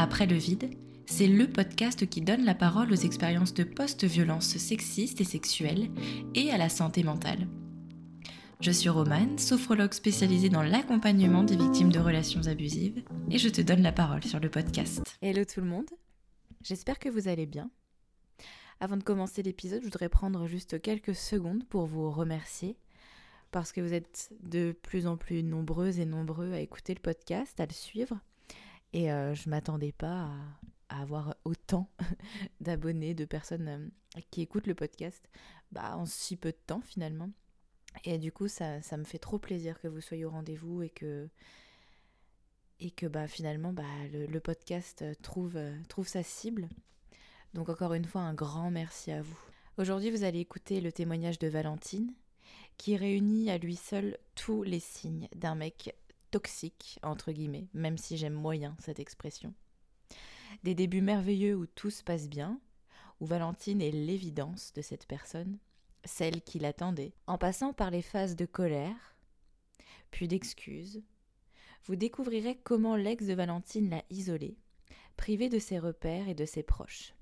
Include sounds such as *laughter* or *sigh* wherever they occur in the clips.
Après le vide, c'est le podcast qui donne la parole aux expériences de post-violence sexistes et sexuelles et à la santé mentale. Je suis Romane, sophrologue spécialisée dans l'accompagnement des victimes de relations abusives, et je te donne la parole sur le podcast. Hello tout le monde, j'espère que vous allez bien. Avant de commencer l'épisode, je voudrais prendre juste quelques secondes pour vous remercier parce que vous êtes de plus en plus nombreuses et nombreux à écouter le podcast, à le suivre. Et euh, je m'attendais pas à, avoir autant *laughs* d'abonnés, de personnes euh, qui écoutent le podcast bah, en si peu de temps finalement. Et du coup, ça, ça me fait trop plaisir que vous soyez au rendez-vous et que, et que bah, finalement bah, le, podcast trouve, trouve sa cible. Donc encore une fois, un grand merci à vous. Aujourd'hui, vous allez écouter le témoignage de Valentine, qui réunit à lui seul tous les signes d'un mec toxique, entre guillemets, même si j'aime moyen cette expression. Des débuts merveilleux où tout se passe bien, où Valentine est l'évidence de cette personne, celle qui l'attendait, en passant par les phases de colère, puis d'excuses, vous découvrirez comment l'ex de Valentine l'a isolée, privée de ses repères et de ses proches.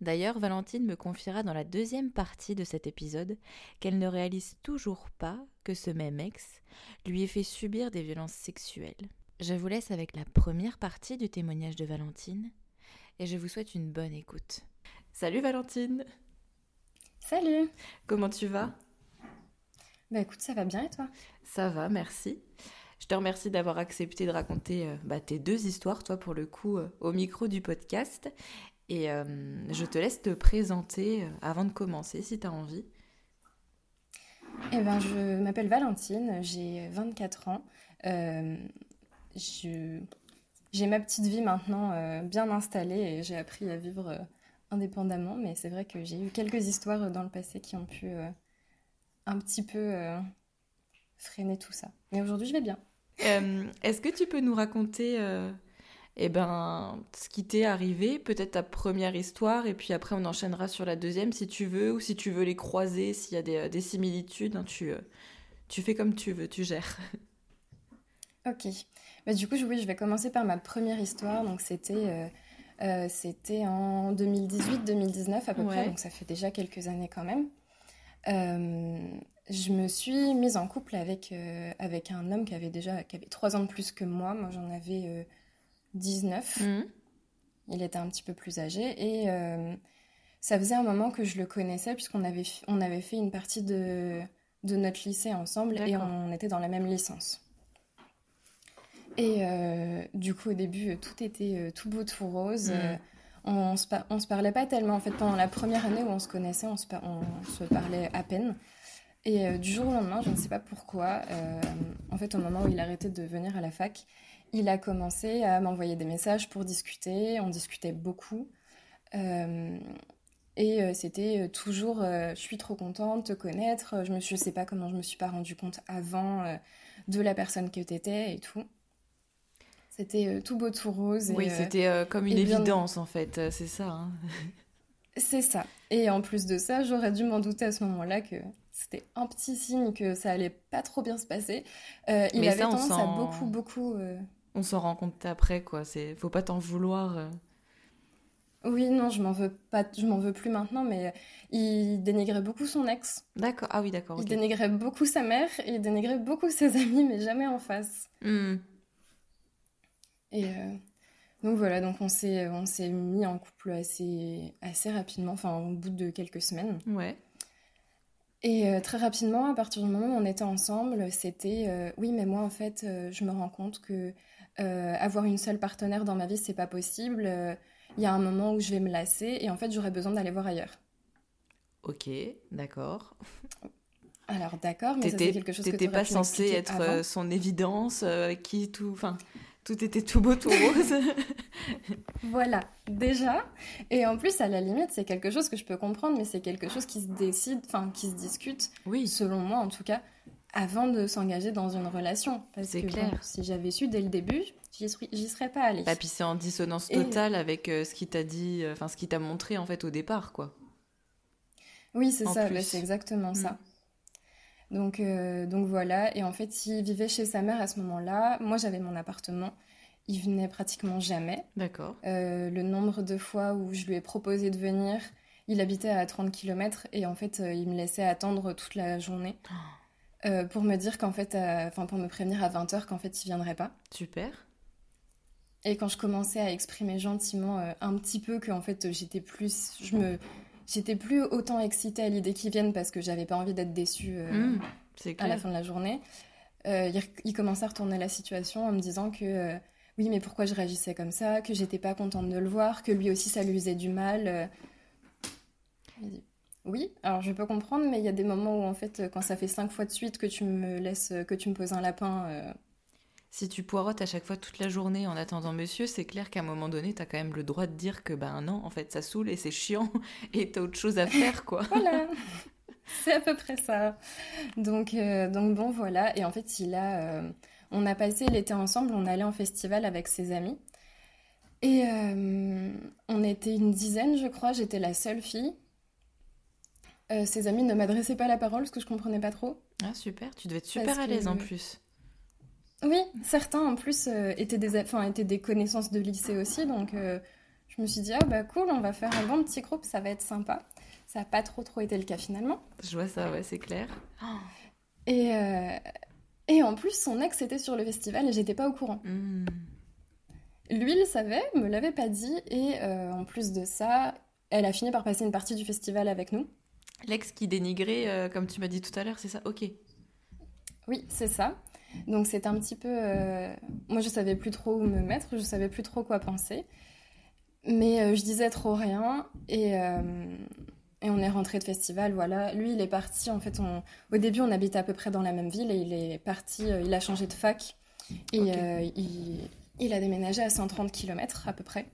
D'ailleurs, Valentine me confiera dans la deuxième partie de cet épisode qu'elle ne réalise toujours pas que ce même ex lui ait fait subir des violences sexuelles. Je vous laisse avec la première partie du témoignage de Valentine et je vous souhaite une bonne écoute. Salut Valentine Salut Comment tu vas? Bah écoute, ça va bien et toi? Ça va, merci. Je te remercie d'avoir accepté de raconter euh, bah, tes deux histoires, toi pour le coup, euh, au micro du podcast. Et euh, je te laisse te présenter euh, avant de commencer si tu as envie. Eh ben, je m'appelle Valentine, j'ai 24 ans. Euh, j'ai ma petite vie maintenant bien installée et j'ai appris à vivre indépendamment, mais c'est vrai que j'ai eu quelques histoires dans le passé qui ont pu un petit peu freiner tout ça. Mais aujourd'hui, je vais bien. Est-ce que tu peux nous raconter et eh ben, ce qui t'est arrivé, peut-être ta première histoire, et puis après on enchaînera sur la deuxième si tu veux, ou si tu veux les croiser, s'il y a des, euh, des similitudes, hein, tu, euh, tu fais comme tu veux, tu gères. *laughs* Ok. Bah, du coup, oui, je vais commencer par ma première histoire. Donc, c'était euh, c'était en 2018-2019 à peu près, donc ça fait déjà quelques années quand même. je me suis mise en couple avec, avec un homme qui avait déjà qui avait trois ans de plus que moi. Moi, j'en avais 19. Mhm. Il était un petit peu plus âgé et euh, ça faisait un moment que je le connaissais puisqu'on avait, on avait fait une partie de, de notre lycée ensemble et on était dans la même licence. Et euh, du coup, au début, tout était euh, tout beau, tout rose. Mhm. on, se on se parlait pas tellement. En fait, pendant la première année où on se connaissait, on se, on se parlait à peine. Et du jour au lendemain, je ne sais pas pourquoi, en fait, au moment où il arrêtait de venir à la fac, il a commencé à m'envoyer des messages pour discuter. On discutait beaucoup. Euh, et euh, c'était euh, toujours je suis trop contente de te connaître. Je ne je sais pas comment je me suis pas rendu compte avant de la personne que tu étais et tout. C'était tout beau, tout rose. Oui, c'était comme une évidence en fait, c'est ça. Hein. *laughs* c'est ça. Et en plus de ça, j'aurais dû m'en douter à ce moment-là que c'était un petit signe que ça allait pas trop bien se passer. il avait tendance à beaucoup, beaucoup on s'en rend compte après, quoi. C'est, faut pas t'en vouloir. Euh. Oui, non, je m'en veux pas, je m'en veux plus maintenant, mais euh, il dénigrait beaucoup son ex. D'accord. Ah oui, d'accord. Il dénigrait beaucoup sa mère, et il dénigrait beaucoup ses amis, mais jamais en face. Hmm. Et euh, donc voilà, donc on s'est, on s'est mis en couple assez, assez rapidement, enfin au bout de quelques semaines. Ouais. Et très rapidement, à partir du moment où on était ensemble, c'était oui, mais moi en fait, je me rends compte que euh, avoir une seule partenaire dans ma vie, c'est pas possible. Euh, il y a un moment où je vais me lasser et en fait, j'aurais besoin d'aller voir ailleurs. Ok, d'accord. *laughs* Alors d'accord, mais c'était quelque chose que t'étais pas censé être euh, son évidence, qui tout, enfin, tout était tout beau, tout rose. *laughs* voilà, déjà. Et en plus, à la limite, c'est quelque chose que je peux comprendre, mais c'est quelque chose qui se décide, enfin, qui se discute. Oui. Selon moi, en tout cas, avant de s'engager dans une relation. C'est clair. si j'avais su dès le début, j'y serais pas allée. Et puis c'est en dissonance totale avec euh, ce qu'il t'a dit, euh, enfin ce qu'il t'a montré en fait au départ, quoi. Oui, c'est ça, bah, c'est exactement ça. Mm. Donc, euh, donc voilà, et en fait, il vivait chez sa mère à ce moment-là. Moi, j'avais mon appartement. il venait pratiquement jamais. D'accord. le nombre de fois où je lui ai proposé de venir, il habitait à 30 km et en fait, il me laissait attendre toute la journée. Oh. Pour me dire qu'en fait, enfin pour me prévenir à 20h qu'en fait il viendrait pas. Super. Et quand je commençais à exprimer gentiment euh, un petit peu que en fait j'étais plus, je me, j'étais plus autant excitée à l'idée qu'ils viennent parce que j'avais pas envie d'être déçue euh, mmh, à la fin de la journée. Euh, il, commençait à retourner la situation en me disant que oui, mais pourquoi je réagissais comme ça, que j'étais pas contente de le voir, que lui aussi ça lui faisait du mal. Oui, alors je peux comprendre, mais il y a des moments où en fait, quand ça fait cinq fois de suite que tu me laisses, que tu me poses un lapin si tu poirotes à chaque fois toute la journée en attendant monsieur, c'est clair qu'à un moment donné, tu as quand même le droit de dire que ben non, en fait, ça saoule et c'est chiant *laughs* et t'as autre chose à faire, quoi. *laughs* voilà, *laughs* c'est à peu près ça. Donc, euh, donc bon, voilà. Et en fait, il a, euh, on a passé l'été ensemble, on allait en festival avec ses amis. Et euh, on était une dizaine, je crois, j'étais la seule fille. Ses amis ne m'adressaient pas la parole parce que je comprenais pas trop. Ah super, tu devais être super à l'aise en plus. Oui, certains en plus euh, étaient, des, enfin, étaient des connaissances de lycée aussi, donc euh, je me suis dit, ah bah cool, on va faire un bon petit groupe, ça va être sympa. Ça n'a pas trop trop été le cas finalement. Je vois ça, ouais, c'est clair. Et, euh, et en plus, son ex était sur le festival et j'étais pas au courant. Hmm. Lui, il savait, me l'avait pas dit, et en plus de ça, elle a fini par passer une partie du festival avec nous. L'ex qui dénigrait, comme tu m'as dit tout à l'heure, c'est ça? Ok. Oui, c'est ça. Donc c'est un petit peu... Euh, moi, je savais plus trop où me mettre, je savais plus trop quoi penser. Mais euh, je disais trop rien et, euh, et on est rentré de festival, voilà. Lui, il est parti, en fait, au début, on habitait à peu près dans la même ville et il est parti, il a changé de fac et il, il, a déménagé à 130 km à peu près.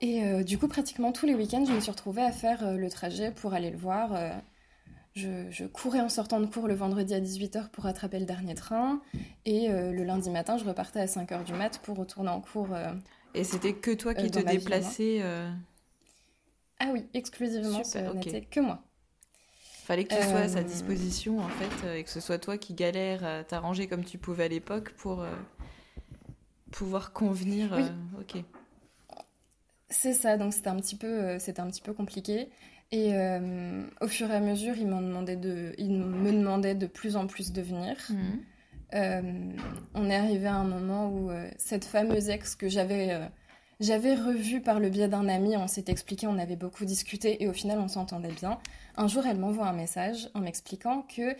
Et du coup, pratiquement tous les week-ends, je me suis retrouvée à faire le trajet pour aller le voir je, courais en sortant de cours le vendredi à 18h pour attraper le dernier train. Et euh, le lundi matin, je repartais à 5h du mat pour retourner en cours. Euh, et c'était que toi qui euh, te déplaçais Ah oui, exclusivement, ce n'était que moi. Fallait que tu sois à sa disposition, en fait, et que ce soit toi qui galère à t'arranger comme tu pouvais à l'époque pour pouvoir convenir. Oui. Ok. C'est ça, donc c'était un petit peu, c'était un petit peu compliqué. Et euh, au fur et à mesure, il, demandé de, me demandait de plus en plus de venir. Mhm. Euh, on est arrivé à un moment où euh, cette fameuse ex que j'avais j'avais revue par le biais d'un ami, on s'est expliqué, on avait beaucoup discuté et au final on s'entendait bien. Un jour, elle m'envoie un message en m'expliquant que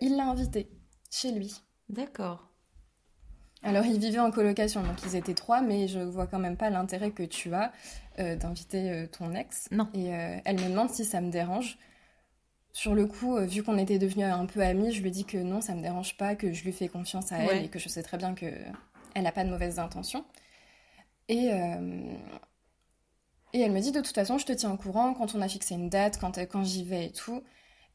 il l'a invitée chez lui. D'accord. Alors, ils vivaient en colocation, donc ils étaient trois, mais je vois quand même pas l'intérêt que tu as euh, d'inviter euh, ton ex. Non. Et euh, elle me demande si ça me dérange. Sur le coup, vu qu'on était devenus un peu amis, je lui dis que non, ça me dérange pas, que je lui fais confiance à elle et que je sais très bien que elle n'a pas de mauvaises intentions. Et, et elle me dit de toute façon, je te tiens au courant quand on a fixé une date, quand, quand j'y vais et tout.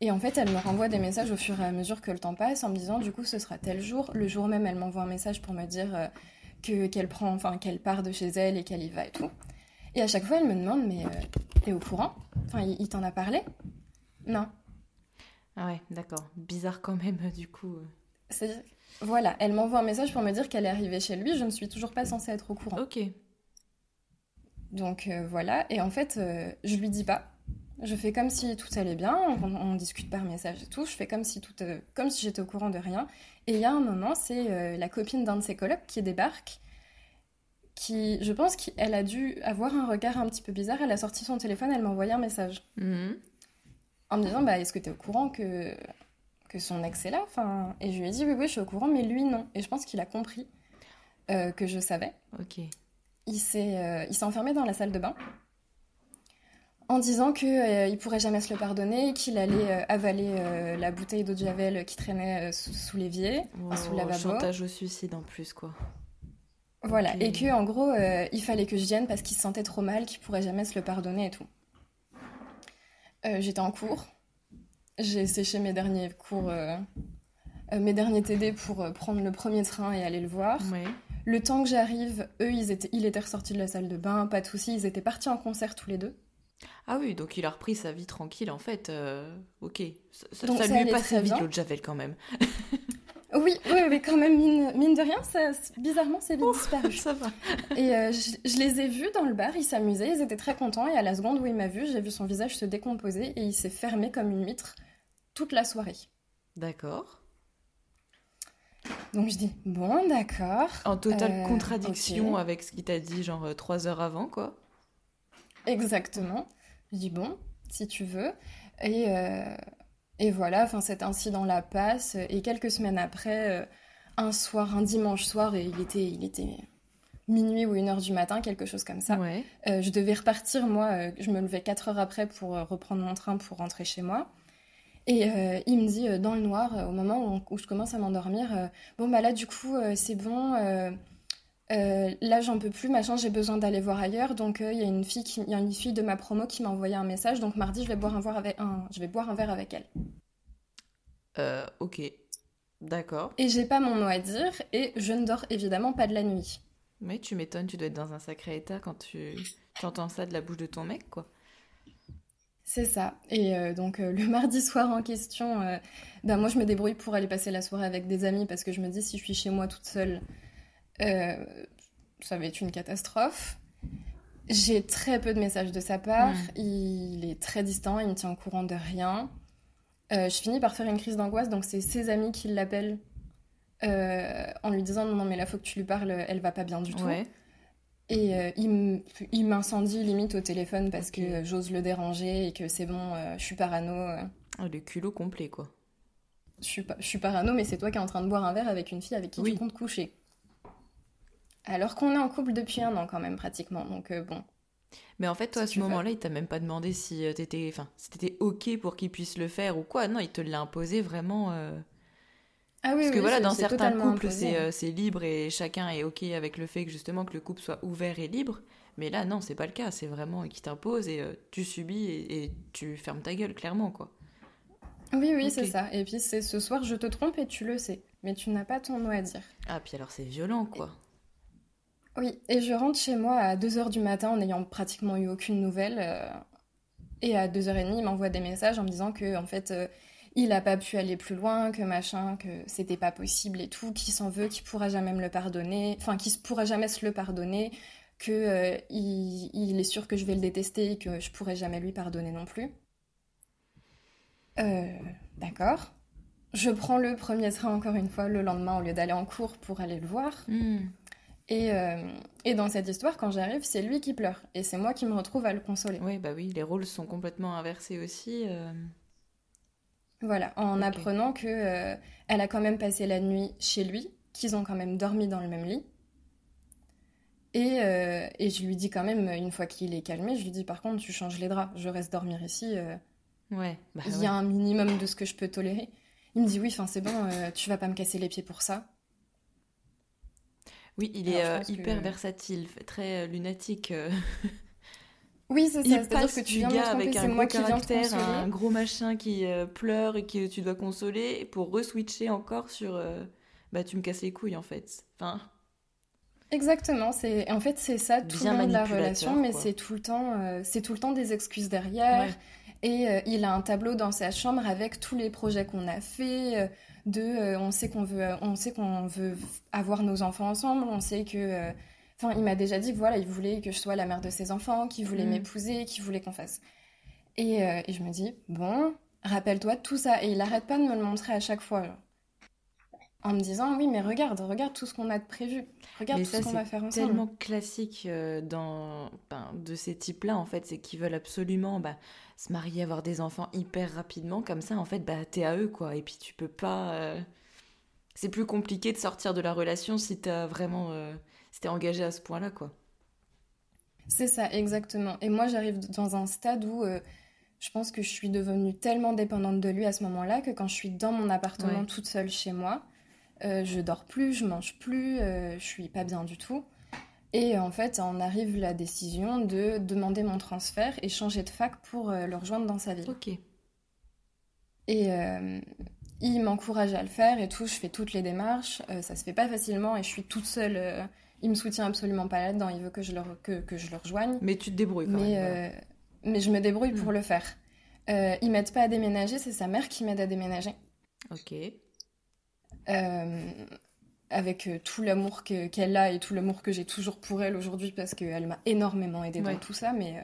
Et en fait, elle me renvoie des messages au fur et à mesure que le temps passe en me disant, du coup, ce sera tel jour. Le jour même, elle m'envoie un message pour me dire euh, que qu'elle prend, enfin, qu'elle part de chez elle et qu'elle y va et tout. Et à chaque fois, elle me demande, mais euh, t'es au courant? Enfin, il, t'en a parlé? Non. Ah ouais, d'accord. Bizarre quand même, du coup. Voilà, elle m'envoie un message pour me dire qu'elle est arrivée chez lui. Je ne suis toujours pas censée être au courant. Ok. Donc euh, voilà, et en fait, je lui dis pas. Je fais comme si tout allait bien, on, discute par message et tout. Je fais comme si tout, euh, comme si j'étais au courant de rien. Et il y a un moment, c'est euh, la copine d'un de ses colocs qui débarque, qui, je pense qu'elle a dû avoir un regard un petit peu bizarre. Elle a sorti son téléphone, elle m'a envoyé un message mhm. en me disant, bah, est-ce que tu es au courent que que son ex est là? Enfin, Et je lui ai dit, oui, oui, je suis au courant, mais lui, non. Et je pense qu'il a compris euh, que je savais. Ok. Il s'est, il s'est enfermé dans la salle de bain en disant qu'il euh, il pourrait jamais se le pardonner, qu'il allait euh, avaler euh, la bouteille d'eau de javel qui traînait sous, l'évier, sous le lavabo. Chantage au suicide en plus, quoi. Voilà, et que en gros, il fallait que je vienne parce qu'il se sentait trop mal, qu'il pourrait jamais se le pardonner et tout. J'étais en cours, j'ai séché mes derniers cours, mes derniers TD pour prendre le premier train et aller le voir. Le temps que j'arrive, eux, ils étaient, il était ressorti de la salle de bain, pas de soucis, ils étaient partis en concert tous les deux. Ah oui, donc il a repris sa vie tranquille en fait. Euh, ok, ça, ça, lui est passé vite l'eau de Javel quand même. *laughs* Oui, oui, mais quand même, mine, de rien, ça, bizarrement, c'est vite disparu. *laughs* Ça va. Et euh, je, les ai vus dans le bar, ils s'amusaient, ils étaient très contents. Et à la seconde où il m'a vu, j'ai vu son visage se décomposer et il s'est fermé comme une mitre toute la soirée. D'accord. Donc je dis, bon, d'accord. En totale euh, contradiction avec ce qu'il t'a dit, genre trois heures avant, quoi. Exactement. Je dis, bon, si tu veux. Et, et voilà, enfin cet incident-là passe. Et quelques semaines après, euh, un soir, un dimanche soir, et il était, il était minuit ou une heure du matin, quelque chose comme ça. Euh, je devais repartir, moi, euh, je me levais quatre heures après pour reprendre mon train pour rentrer chez moi. Et il me dit dans le noir, au moment où, je commence à m'endormir, bon bah là du coup c'est bon, euh, là, j'en peux plus, machin, j'ai besoin d'aller voir ailleurs. Donc, euh, il y a une fille, qui, y a une fille de ma promo qui m'a envoyé un message. Donc, mardi, je vais boire un verre avec, un, je vais boire un verre avec elle. Euh, ok, d'accord. Et j'ai pas mon mot à dire et je ne dors évidemment pas de la nuit. Mais tu m'étonnes, tu dois être dans un sacré état quand tu, entends ça de la bouche de ton mec, quoi. C'est ça. Et euh, donc le *laughs* mardi soir en question, ben moi je me débrouille pour aller passer la soirée avec des amis parce que je me dis si je suis chez moi toute seule, ça va être une catastrophe. J'ai très peu de messages de sa part. Il est très distant, il me tient au courant de rien. Euh, je finis par faire une crise d'angoisse, donc c'est ses amis qui l'appellent euh, en lui disant non, mais là faut que tu lui parles, elle va pas bien du tout. Et il m'incendie limite au téléphone parce que j'ose le déranger et que c'est bon, je suis parano. Oh, le culot complet quoi. Je suis, je suis parano, mais c'est toi qui es en train de boire un verre avec une fille avec qui tu comptes coucher. Alors qu'on est en couple depuis un an quand même pratiquement, donc euh, bon. Mais en fait, toi, à ce moment-là, il t'a même pas demandé si euh, t'étais, enfin, si t'étais ok pour qu'il puisse le faire ou quoi. Non, il te l'a imposé vraiment. Euh. Ah oui, Parce que voilà, dans certains couples, c'est libre et chacun est ok avec le fait que justement que le couple soit ouvert et libre. Mais là, non, c'est pas le cas. C'est vraiment qui t'impose et tu subis et, tu fermes ta gueule, clairement, quoi. Oui, oui, c'est ça. Et puis c'est ce soir, je te trompe et tu le sais. Mais tu n'as pas ton mot à dire. Ah, puis alors c'est violent, quoi. Oui, et je rentre chez moi à 2h du matin en n'ayant pratiquement eu aucune nouvelle. Euh, et à 2h30, il m'envoie des messages en me disant que, en fait, euh, il n'a pas pu aller plus loin, que machin, que c'était pas possible et tout, qu'il s'en veut, qu'il pourra jamais me le pardonner, enfin, qu'il pourra jamais se le pardonner, que euh, il, est sûr que je vais le détester et que je pourrai jamais lui pardonner non plus. D'accord. Je prends le premier train encore une fois le lendemain au lieu d'aller en cours pour aller le voir. Euh, et, dans cette histoire, quand j'arrive, c'est lui qui pleure. Et c'est moi qui me retrouve à le consoler. Oui, bah oui, les rôles sont complètement inversés aussi. Euh. Voilà, en apprenant que euh, elle a quand même passé la nuit chez lui, qu'ils ont quand même dormi dans le même lit. Et, et, je lui dis quand même, une fois qu'il est calmé, je lui dis par contre, tu changes les draps, je reste dormir ici. ouais. Bah il y a un minimum de ce que je peux tolérer. Il me dit oui, enfin c'est bon, tu vas pas me casser les pieds pour ça. Oui, il est euh, hyper versatile, très euh, lunatique. Euh. *laughs* Oui, c'est ça. C'est-à-dire que tu viens gars avec un gros caractère, un gros machin qui pleure et que tu dois consoler, pour reswitcher encore sur bah tu me casses les couilles en fait. Enfin. Exactement. C'est en fait c'est ça tout le long de la relation, mais c'est tout le temps c'est tout le temps des excuses derrière. Et il a un tableau dans sa chambre avec tous les projets qu'on a fait de euh, on sait qu'on veut on sait qu'on veut avoir nos enfants ensemble on sait que euh, enfin il m'a déjà dit que voilà il voulait que je sois la mère de ses enfants qu'il voulait mm. m'épouser qu'il voulait qu'on fasse. Et, euh, et, je me dis bon rappelle-toi tout ça. Et il arrête pas de me le montrer à chaque fois en me disant oui mais regarde regarde tout ce qu'on a de prévu. Regarde tout ce qu'on va faire ensemble. c'est tellement classique dans ben, de ces types là en fait c'est qu'ils veulent absolument bah, se marier, avoir des enfants hyper rapidement, comme ça, en fait, bah, t'es à eux, quoi. Et puis tu peux pas. Euh, c'est plus compliqué de sortir de la relation si t'as vraiment. Euh, si t'es engagé à ce point-là, quoi. C'est ça, exactement. Et moi, j'arrive dans un stade où euh, je pense que je suis devenue tellement dépendante de lui à ce moment-là que quand je suis dans mon appartement toute seule chez moi, je dors plus, je mange plus, je suis pas bien du tout. Et en fait, on arrive la décision de demander mon transfert et changer de fac pour euh, le rejoindre dans sa ville. Ok. Et euh, il m'encourage à le faire et tout. Je fais toutes les démarches. Euh, ça se fait pas facilement et je suis toute seule. il me soutient absolument pas là-dedans. Il veut que je le, que, que, je le rejoigne. Mais tu te débrouilles quand mais, même. Mais je me débrouille pour hmm. le faire. ils m'aident pas à déménager. C'est sa mère qui m'aide à déménager. Ok. Avec tout l'amour qu'elle a et tout l'amour que j'ai toujours pour elle aujourd'hui parce qu'elle m'a énormément aidée dans tout ça. Mais,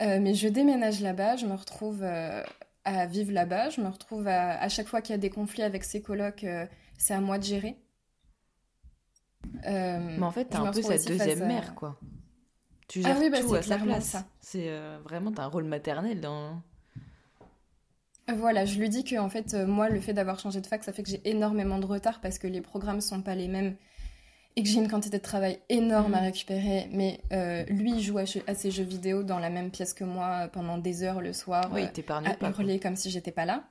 mais je déménage là-bas, je me retrouve à vivre là-bas, je me retrouve à, chaque fois qu'il y a des conflits avec ses colocs, c'est à moi de gérer. mais en fait, t'es un peu sa deuxième mère, quoi. Tu ah gères oui, bah, tout à sa place. C'est euh, vraiment un rôle maternel dans. Voilà, je lui dis que en fait, euh, moi, le fait d'avoir changé de fac, ça fait que j'ai énormément de retard parce que les programmes sont pas les mêmes et que j'ai une quantité de travail énorme à mm. récupérer. Mais euh, lui, il joue à, ses jeux vidéo dans la même pièce que moi pendant des heures le soir, oui, à hurler comme si j'étais pas là.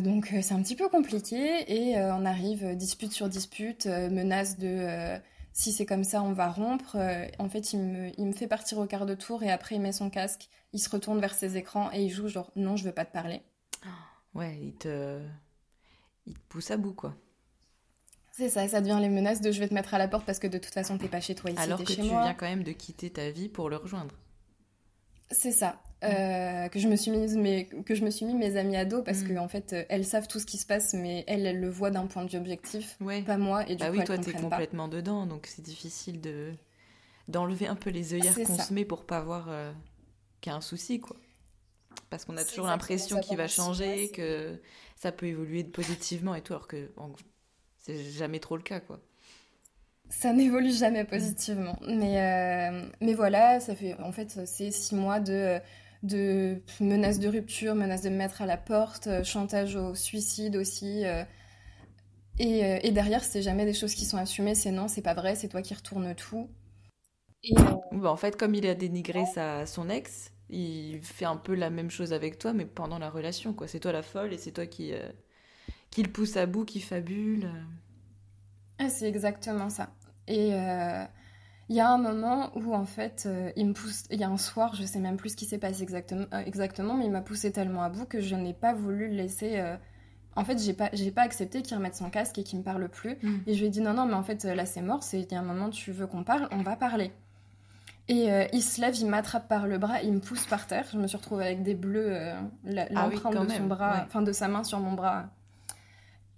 donc c'est un petit peu compliqué et on arrive dispute sur dispute, menace de si c'est comme ça, on va rompre. Euh, en fait, il me, fait partir au quart de tour et après, il met son casque, il se retourne vers ses écrans et il joue genre non, je veux pas te parler. Ouais, il te, il te pousse à bout, quoi. C'est ça, ça devient les menaces de je vais te mettre à la porte parce que de toute façon, t'es pas chez toi ici, Alors que tu viens quand même de quitter ta vie pour le rejoindre. C'est ça. Euh, que je me suis mise mais que je me suis mis mes amis ados parce qu'en mm. que en fait elles savent tout ce qui se passe mais elles elles le voient d'un point de vue objectif pas moi et du bah coup oui toi t'es complètement dedans donc c'est difficile de d'enlever un peu les œillères qu'on se met pour pas voir euh, qu'il y a un souci quoi. Parce qu'on a toujours l'impression qu'il va changer que ça peut évoluer positivement et tout alors que c'est jamais trop le cas quoi. Ça n'évolue jamais positivement. Mais euh, mais voilà ça fait en fait c'est six mois de de menaces de rupture, menaces de me mettre à la porte, euh, chantage au suicide aussi. Euh, euh, et, derrière, c'est jamais des choses qui sont assumées, c'est non, c'est pas vrai, c'est toi qui retourne tout. Bah, en fait, comme il a dénigré sa, son ex, il fait un peu la même chose avec toi, mais pendant la relation, quoi. C'est toi la folle et c'est toi qui, qui le pousse à bout, qui fabule. Ah, c'est exactement ça. Et, il y a un moment où en fait euh, il me pousse, il y a un soir, je sais même plus ce qui s'est passé exactement, euh, exactement, mais il m'a poussé tellement à bout que je n'ai pas voulu le laisser. Euh, en fait, j'ai pas, j'ai pas accepté qu'il remette son casque et qu'il me parle plus. Mm. Et je lui ai dit non, non, mais en fait là c'est mort, c'est il y a un moment tu veux qu'on parle, on va parler. Et il se lève, il m'attrape par le bras, il me pousse par terre. Je me suis retrouvée avec des bleus, ah l'empreinte de son bras, enfin de sa main sur mon bras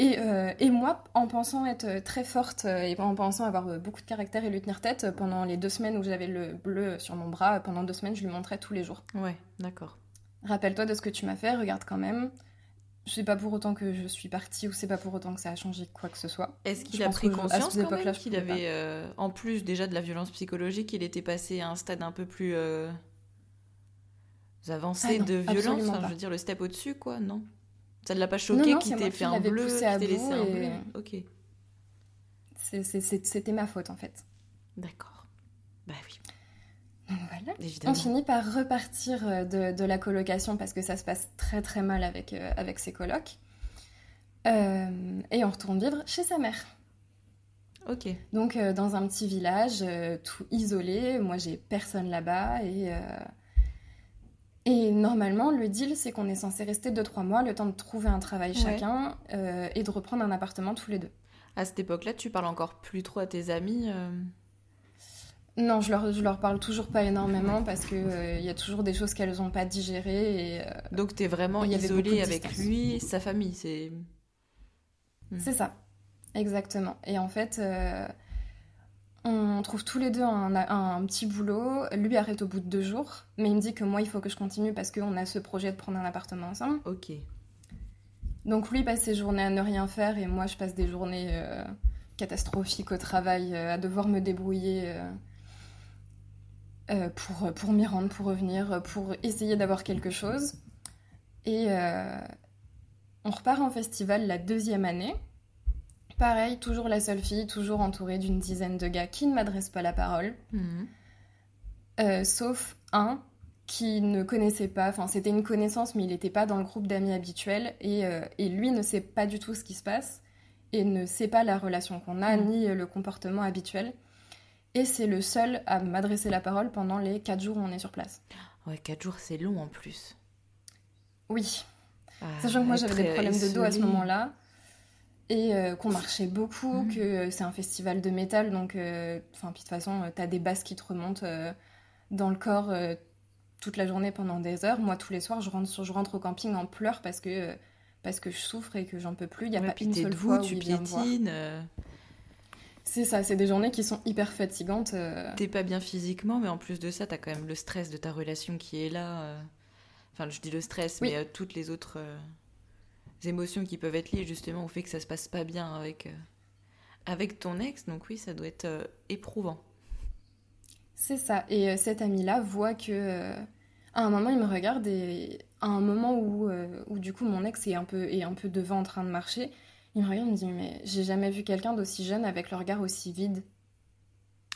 euh, et, moi, en pensant être très forte euh, et en pensant avoir euh, beaucoup de caractère et lui tenir tête, pendant les deux semaines où j'avais le bleu sur mon bras, pendant deux semaines, je lui montrais tous les jours. Ouais, d'accord. Rappelle-toi de ce que tu m'as fait, regarde quand même. Je sais pas pour autant que je suis partie ou c'est pas pour autant que ça a changé quoi que ce soit. Est-ce qu'il a pris conscience quand même qu'il avait, en plus déjà de la violence psychologique, il était passé à un stade un peu plus avancé ah de violence enfin, Je veux dire, le step au-dessus, quoi, non? Ça ne l'a pas choqué qu'il t'ait fait un bleu, qu'il t'ait laissé un bleu Ok. C'était ma faute en fait. D'accord. Bah oui. voilà. On finit par repartir euh, de, la colocation parce que ça se passe très très mal avec, euh, avec ses colocs. Euh, et on retourne vivre chez sa mère. Ok. Donc dans un petit village, tout isolé. Moi j'ai personne là-bas et et normalement, le deal, c'est qu'on est censé rester 2-3 mois, le temps de trouver un travail chacun euh, et de reprendre un appartement tous les deux. À cette époque-là, tu parles encore plus trop à tes amis euh Non, je leur, je leur parle toujours pas énormément parce qu'il euh, y a toujours des choses qu'elles n'ont pas digérées. Et, Donc tu es vraiment isolée avec lui et sa famille, c'est... C'est ça, exactement. Et en fait on trouve tous les deux un, petit boulot. Lui arrête au bout de deux jours, mais il me dit que moi, il faut que je continue parce qu'on a ce projet de prendre un appartement ensemble. Ok. Donc lui passe ses journées à ne rien faire et moi, je passe des journées euh, catastrophiques au travail, euh, à devoir me débrouiller euh, pour, pour m'y rendre, pour revenir, pour essayer d'avoir quelque chose. Et on repart en festival la deuxième année. Pareil, toujours la seule fille, toujours entourée d'une dizaine de gars qui ne m'adressent pas la parole. Mhm. Euh, sauf un qui ne connaissait pas, enfin c'était une connaissance mais il n'était pas dans le groupe d'amis habituel et, euh, et, lui ne sait pas du tout ce qui se passe et ne sait pas la relation qu'on a mhm. ni le comportement habituel. Et c'est le seul à m'adresser la parole pendant les 4 jours où on est sur place. Ouais, 4 jours c'est long en plus. Oui. Ah, Sachant que moi j'avais des problèmes de dos à ce moment-là et euh, qu'on marchait beaucoup, mhm. que c'est un festival de métal, donc euh, enfin, de toute façon, euh, t'as des basses qui te remontent dans le corps toute la journée pendant des heures. Moi, tous les soirs, je rentre, je rentre au camping en pleurs parce que parce que je souffre et que j'en peux plus. Il n'y a pas une seule fois où tu euh. C'est ça, c'est des journées qui sont hyper fatigantes. Euh. T'es pas bien physiquement, mais en plus de ça, t'as quand même le stress de ta relation qui est là. Euh. Enfin, je dis le stress, mais toutes les autres émotions qui peuvent être liées justement au fait que ça se passe pas bien avec, avec ton ex. Donc oui, ça doit être éprouvant. C'est ça. Et cet ami-là voit que à un moment, il me regarde et à un moment où, euh, où du coup mon ex est un, peu, est un peu devant en train de marcher, il me regarde et me dit Mais j'ai jamais vu quelqu'un d'aussi jeune avec le regard aussi vide.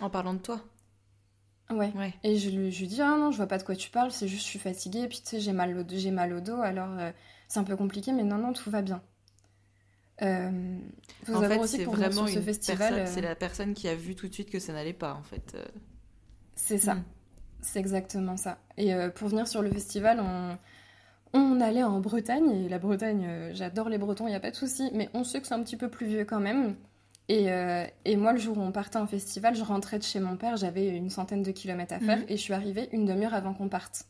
En parlant de toi Ouais. Et je lui, dis Ah non, je vois pas de quoi tu parles, c'est juste je suis fatiguée, et puis tu sais, j'ai mal, au, j'ai mal au dos, alors euh, c'est un peu compliqué, mais non, non, tout va bien. Euh, en fait, c'est vraiment ce festival. C'est la personne qui a vu tout de suite que ça n'allait pas, en fait. C'est ça. Hmm. C'est exactement ça. Et pour venir sur le festival, on, on allait en Bretagne, et la Bretagne, euh, j'adore les Bretons, il n'y a pas de souci, mais on sait que c'est un petit peu plus vieux quand même. Euh, et, moi, le jour où on partait en festival, je rentrais de chez mon père, j'avais une centaine de kilomètres à faire, mhm. et je suis arrivée une demi-heure avant qu'on parte.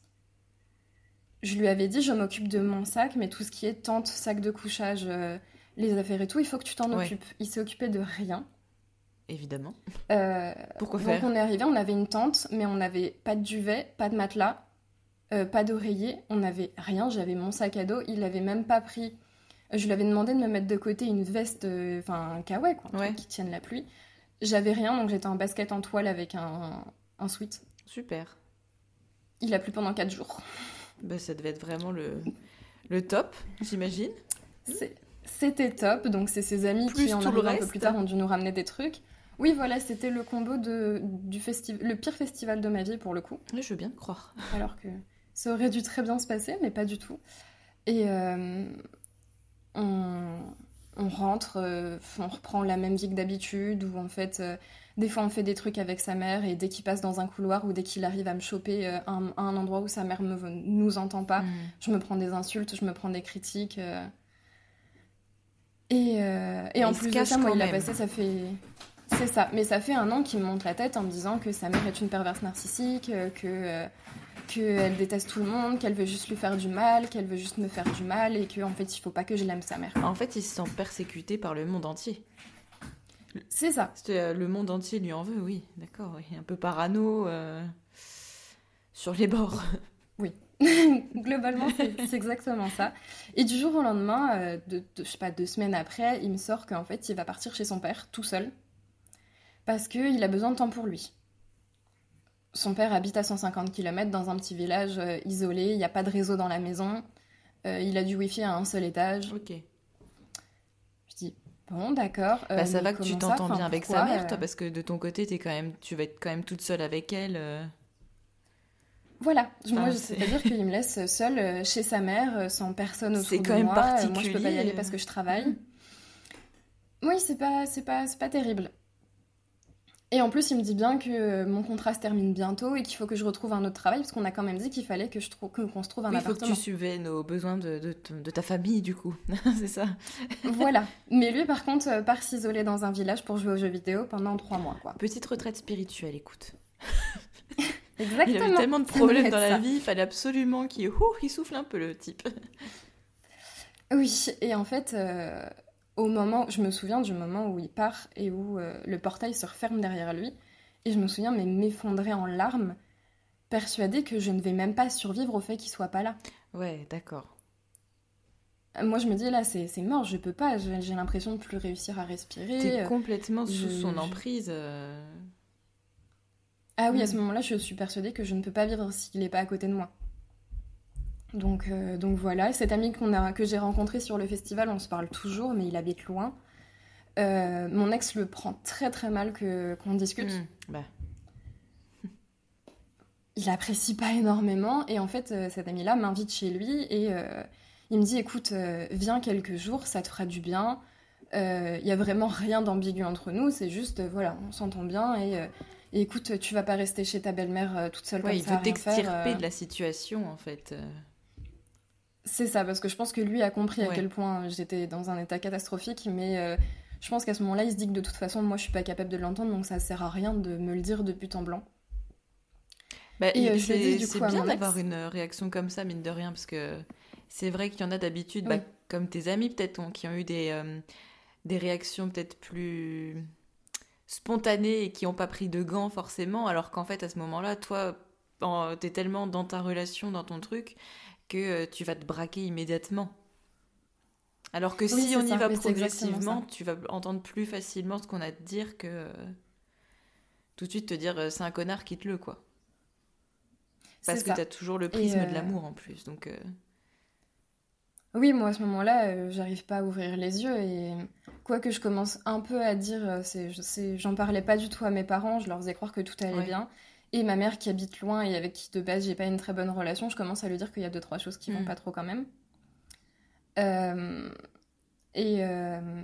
Je lui avais dit, je m'occupe de mon sac, mais tout ce qui est tente, sac de couchage, euh, les affaires et tout, il faut que tu t'en occupes. Il s'est occupé de rien. Évidemment. Pourquoi faire Donc on est arrivé, on avait une tente, mais on n'avait pas de duvet, pas de matelas, euh, pas d'oreiller, on n'avait rien, j'avais mon sac à dos, il l'avait même pas pris. Je lui avais demandé de me mettre de côté une veste, euh, enfin un kawaii quoi, qui tienne la pluie. J'avais rien, donc j'étais en basket en toile avec un, un sweat. Super. Il a plu pendant 4 jours. Bah, ça devait être vraiment le, le top, j'imagine. C'était top, donc c'est ses amis qui en arrivant un peu plus tard ont dû nous ramener des trucs. Oui, voilà, c'était le combo de, du festival, le pire festival de ma vie pour le coup. Oui, je veux bien croire. Alors que ça aurait dû très bien se passer, mais pas du tout. Et euh, on, rentre, euh, on reprend la même vie que d'habitude, où en fait, euh, des fois on fait des trucs avec sa mère, et dès qu'il passe dans un couloir ou dès qu'il arrive à me choper à un, endroit où sa mère ne nous entend pas, mm. je me prends des insultes, je me prends des critiques. Et, et en plus de ça, moi, il a passé, ça fait. C'est ça, mais ça fait un an qu'il me monte la tête en me disant que sa mère est une perverse narcissique, que qu'elle déteste tout le monde, qu'elle veut juste lui faire du mal, qu'elle veut juste me faire du mal et qu'en en fait il faut pas que je l'aime sa mère. En fait, il se sent persécuté par le monde entier. C'est ça. Euh, le monde entier lui en veut, oui, d'accord. Un peu parano euh, sur les bords. *laughs* Oui, *laughs* globalement c'est exactement ça. Et du jour au lendemain, euh, de, je sais pas, deux semaines après, il me sort qu'en fait il va partir chez son père tout seul parce qu'il a besoin de temps pour lui. Son père habite à 150 km dans un petit village euh, isolé, il n'y a pas de réseau dans la maison, euh, il a du wifi à un seul étage. Ok. Je dis, bon, d'accord. Euh, bah, ça va que tu t'entends bien avec sa mère, toi, parce que de ton côté, es quand même, tu vas être quand même toute seule avec elle. Voilà, moi, c'est-à-dire qu'il me laisse seule chez sa mère, sans personne autour de moi. C'est quand même particulier. Moi, je peux pas y aller parce que je travaille. Oui, c'est pas, c'est pas, c'est pas terrible. Et en plus, il me dit bien que mon contrat se termine bientôt et qu'il faut que je retrouve un autre travail, parce qu'on a quand même dit qu'il fallait que je trouve qu'on se trouve un appartement. Il faut que tu suives aux besoins de, de, ta famille, du coup. *laughs* c'est ça. voilà. Mais lui, par contre, euh, part s'isoler dans un village pour jouer aux jeux vidéo pendant trois mois. Quoi. Petite retraite spirituelle, écoute. *laughs* Exactement. Il avait tellement de problèmes dans la vie, il fallait absolument qu'il il souffle un peu, le type. Oui, et en fait, euh, au moment, je me souviens du moment où il part et où euh, le portail se referme derrière lui, et je me souviens mais m'effondrer en larmes, persuadée que je ne vais même pas survivre au fait qu'il soit pas là. Ouais, d'accord. Moi, je me dis là, c'est mort, je peux pas. J'ai l'impression de plus réussir à respirer. T'es complètement sous son emprise. Euh. Ah oui, à ce moment-là, je suis persuadée que je ne peux pas vivre s'il n'est pas à côté de moi. Donc, euh, donc voilà, cet ami qu'on a, que j'ai rencontré sur le festival, on se parle toujours, mais il habite loin. Euh, mon ex le prend très très mal que, qu'on discute. Hmm, bah. *laughs* Il apprécie pas énormément et en fait euh, cet ami-là m'invite chez lui et il me dit écoute viens quelques jours ça te fera du bien. Il y a vraiment rien d'ambigu entre nous c'est juste voilà on s'entend bien et, écoute tu vas pas rester chez ta belle-mère toute seule comme ça. Il veut t'extirper de la situation en fait. C'est ça, parce que je pense que lui a compris à quel point j'étais dans un état catastrophique, mais euh, je pense qu'à ce moment-là, il se dit que de toute façon, moi, je suis pas capable de l'entendre, donc ça sert à rien de me le dire de but en blanc. Bah, et euh, c'est bien d'avoir une réaction comme ça, mine de rien, parce que c'est vrai qu'il y en a d'habitude, bah, comme tes amis peut-être, qui ont eu des, euh, des réactions peut-être plus spontanées et qui n'ont pas pris de gants forcément, alors qu'en fait, à ce moment-là, toi, tu es tellement dans ta relation, dans ton truc, que tu vas te braquer immédiatement. Alors que si on y va progressivement, tu vas entendre plus facilement ce qu'on a à te dire que euh, tout de suite te dire euh, c'est un connard, quitte-le, quoi. Parce que tu as toujours le prisme de euh, l'amour en plus. Donc, Oui, moi à ce moment-là, j'arrive pas à ouvrir les yeux et quoi que je commence un peu à dire, c'est, j'en parlais pas du tout à mes parents, je leur faisais croire que tout allait bien. Et ma mère qui habite loin et avec qui de base j'ai pas une très bonne relation, je commence à lui dire qu'il y a deux trois choses qui vont mm. pas trop quand même. Euh, et, euh,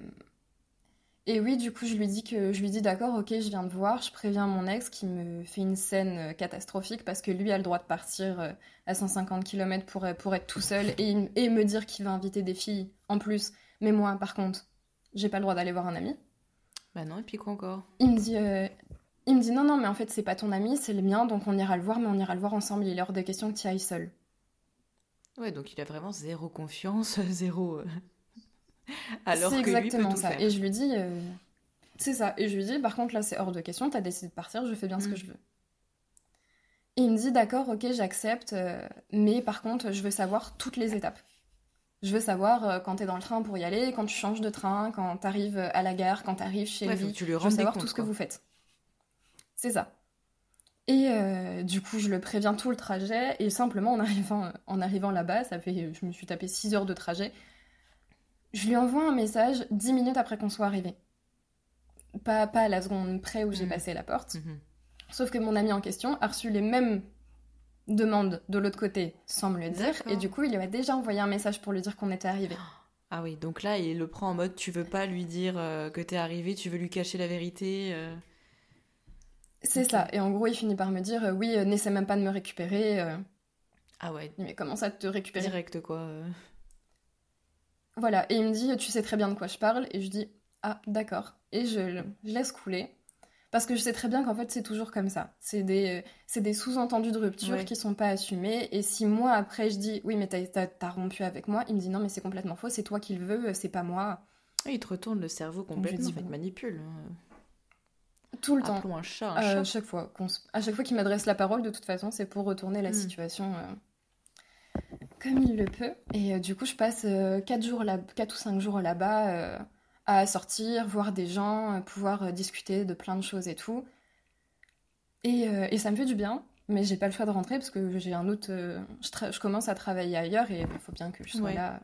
et oui, du coup, je lui dis que je lui dis d'accord, ok, je viens de voir, je préviens mon ex qui me fait une scène euh, catastrophique parce que lui a le droit de partir à 150 km pour, pour être tout seul et, et me dire qu'il va inviter des filles en plus. Mais moi, par contre, j'ai pas le droit d'aller voir un ami. Bah non, et puis quoi encore? Il me dit, il me dit non, non, mais en fait, c'est pas ton ami, c'est le mien, donc on ira le voir, mais on ira le voir ensemble. Il est hors de question que tu ailles seul. Ouais, donc il a vraiment zéro confiance, *laughs* zéro. Euh, *laughs* alors que exactement lui peut ça. Et je lui dis, euh, c'est ça. Et je lui dis, par contre là c'est hors de question. T'as décidé de partir, je fais bien ce que mm. je veux. Et il me dit, d'accord, ok, j'accepte, euh, mais par contre je veux savoir toutes les étapes. Je veux savoir quand t'es dans le train pour y aller, quand tu changes de train, quand t'arrives à la gare, quand t'arrives chez lui. Tu lui je veux savoir tout ce que vous faites. C'est ça. Et euh, du coup, je le préviens tout le trajet. Et simplement, en arrivant, en arrivant là-bas, ça fait, je me suis tapé 6 heures de trajet. Je lui envoie un message 10 minutes après qu'on soit arrivé. Pas, pas à la seconde près où j'ai mmh. passé la porte. Mmh. Sauf que mon ami en question a reçu les mêmes demandes de l'autre côté sans me le dire. Et du coup, il lui a déjà envoyé un message pour lui dire qu'on était arrivé. Ah oui, donc là, il le prend en mode tu veux pas lui dire euh, que t'es arrivé, tu veux lui cacher la vérité. Euh. C'est ça. Et en gros, il finit par me dire euh, Oui, euh, n'essaie même pas de me récupérer. Euh. Ah ouais. Mais comment ça te récupérer Direct, quoi. Voilà. Et il me dit Tu sais très bien de quoi je parle. Et je dis Ah, d'accord. Et je, laisse couler. Parce que je sais très bien qu'en fait, c'est toujours comme ça. C'est des, des sous-entendus de rupture qui sont pas assumés. Et si moi, après, je dis Oui, mais t'as as, rompu avec moi, il me dit Non, mais c'est complètement faux. C'est toi qui le veux, c'est pas moi. il te retourne le cerveau complètement. il te manipule. Hein. Tout le temps. Un chat, un euh, chaque fois, à chaque fois qu'il m'adresse la parole, de toute façon, c'est pour retourner la hmm. situation euh, comme il le peut. Et euh, du coup, je passe 4, jours là, 4 ou 5 jours là-bas à sortir, voir des gens, pouvoir discuter de plein de choses et tout. Et, et ça me fait du bien, mais j'ai pas le choix de rentrer parce que j'ai un autre. Je, je, commence à travailler ailleurs et il faut bien que je sois là.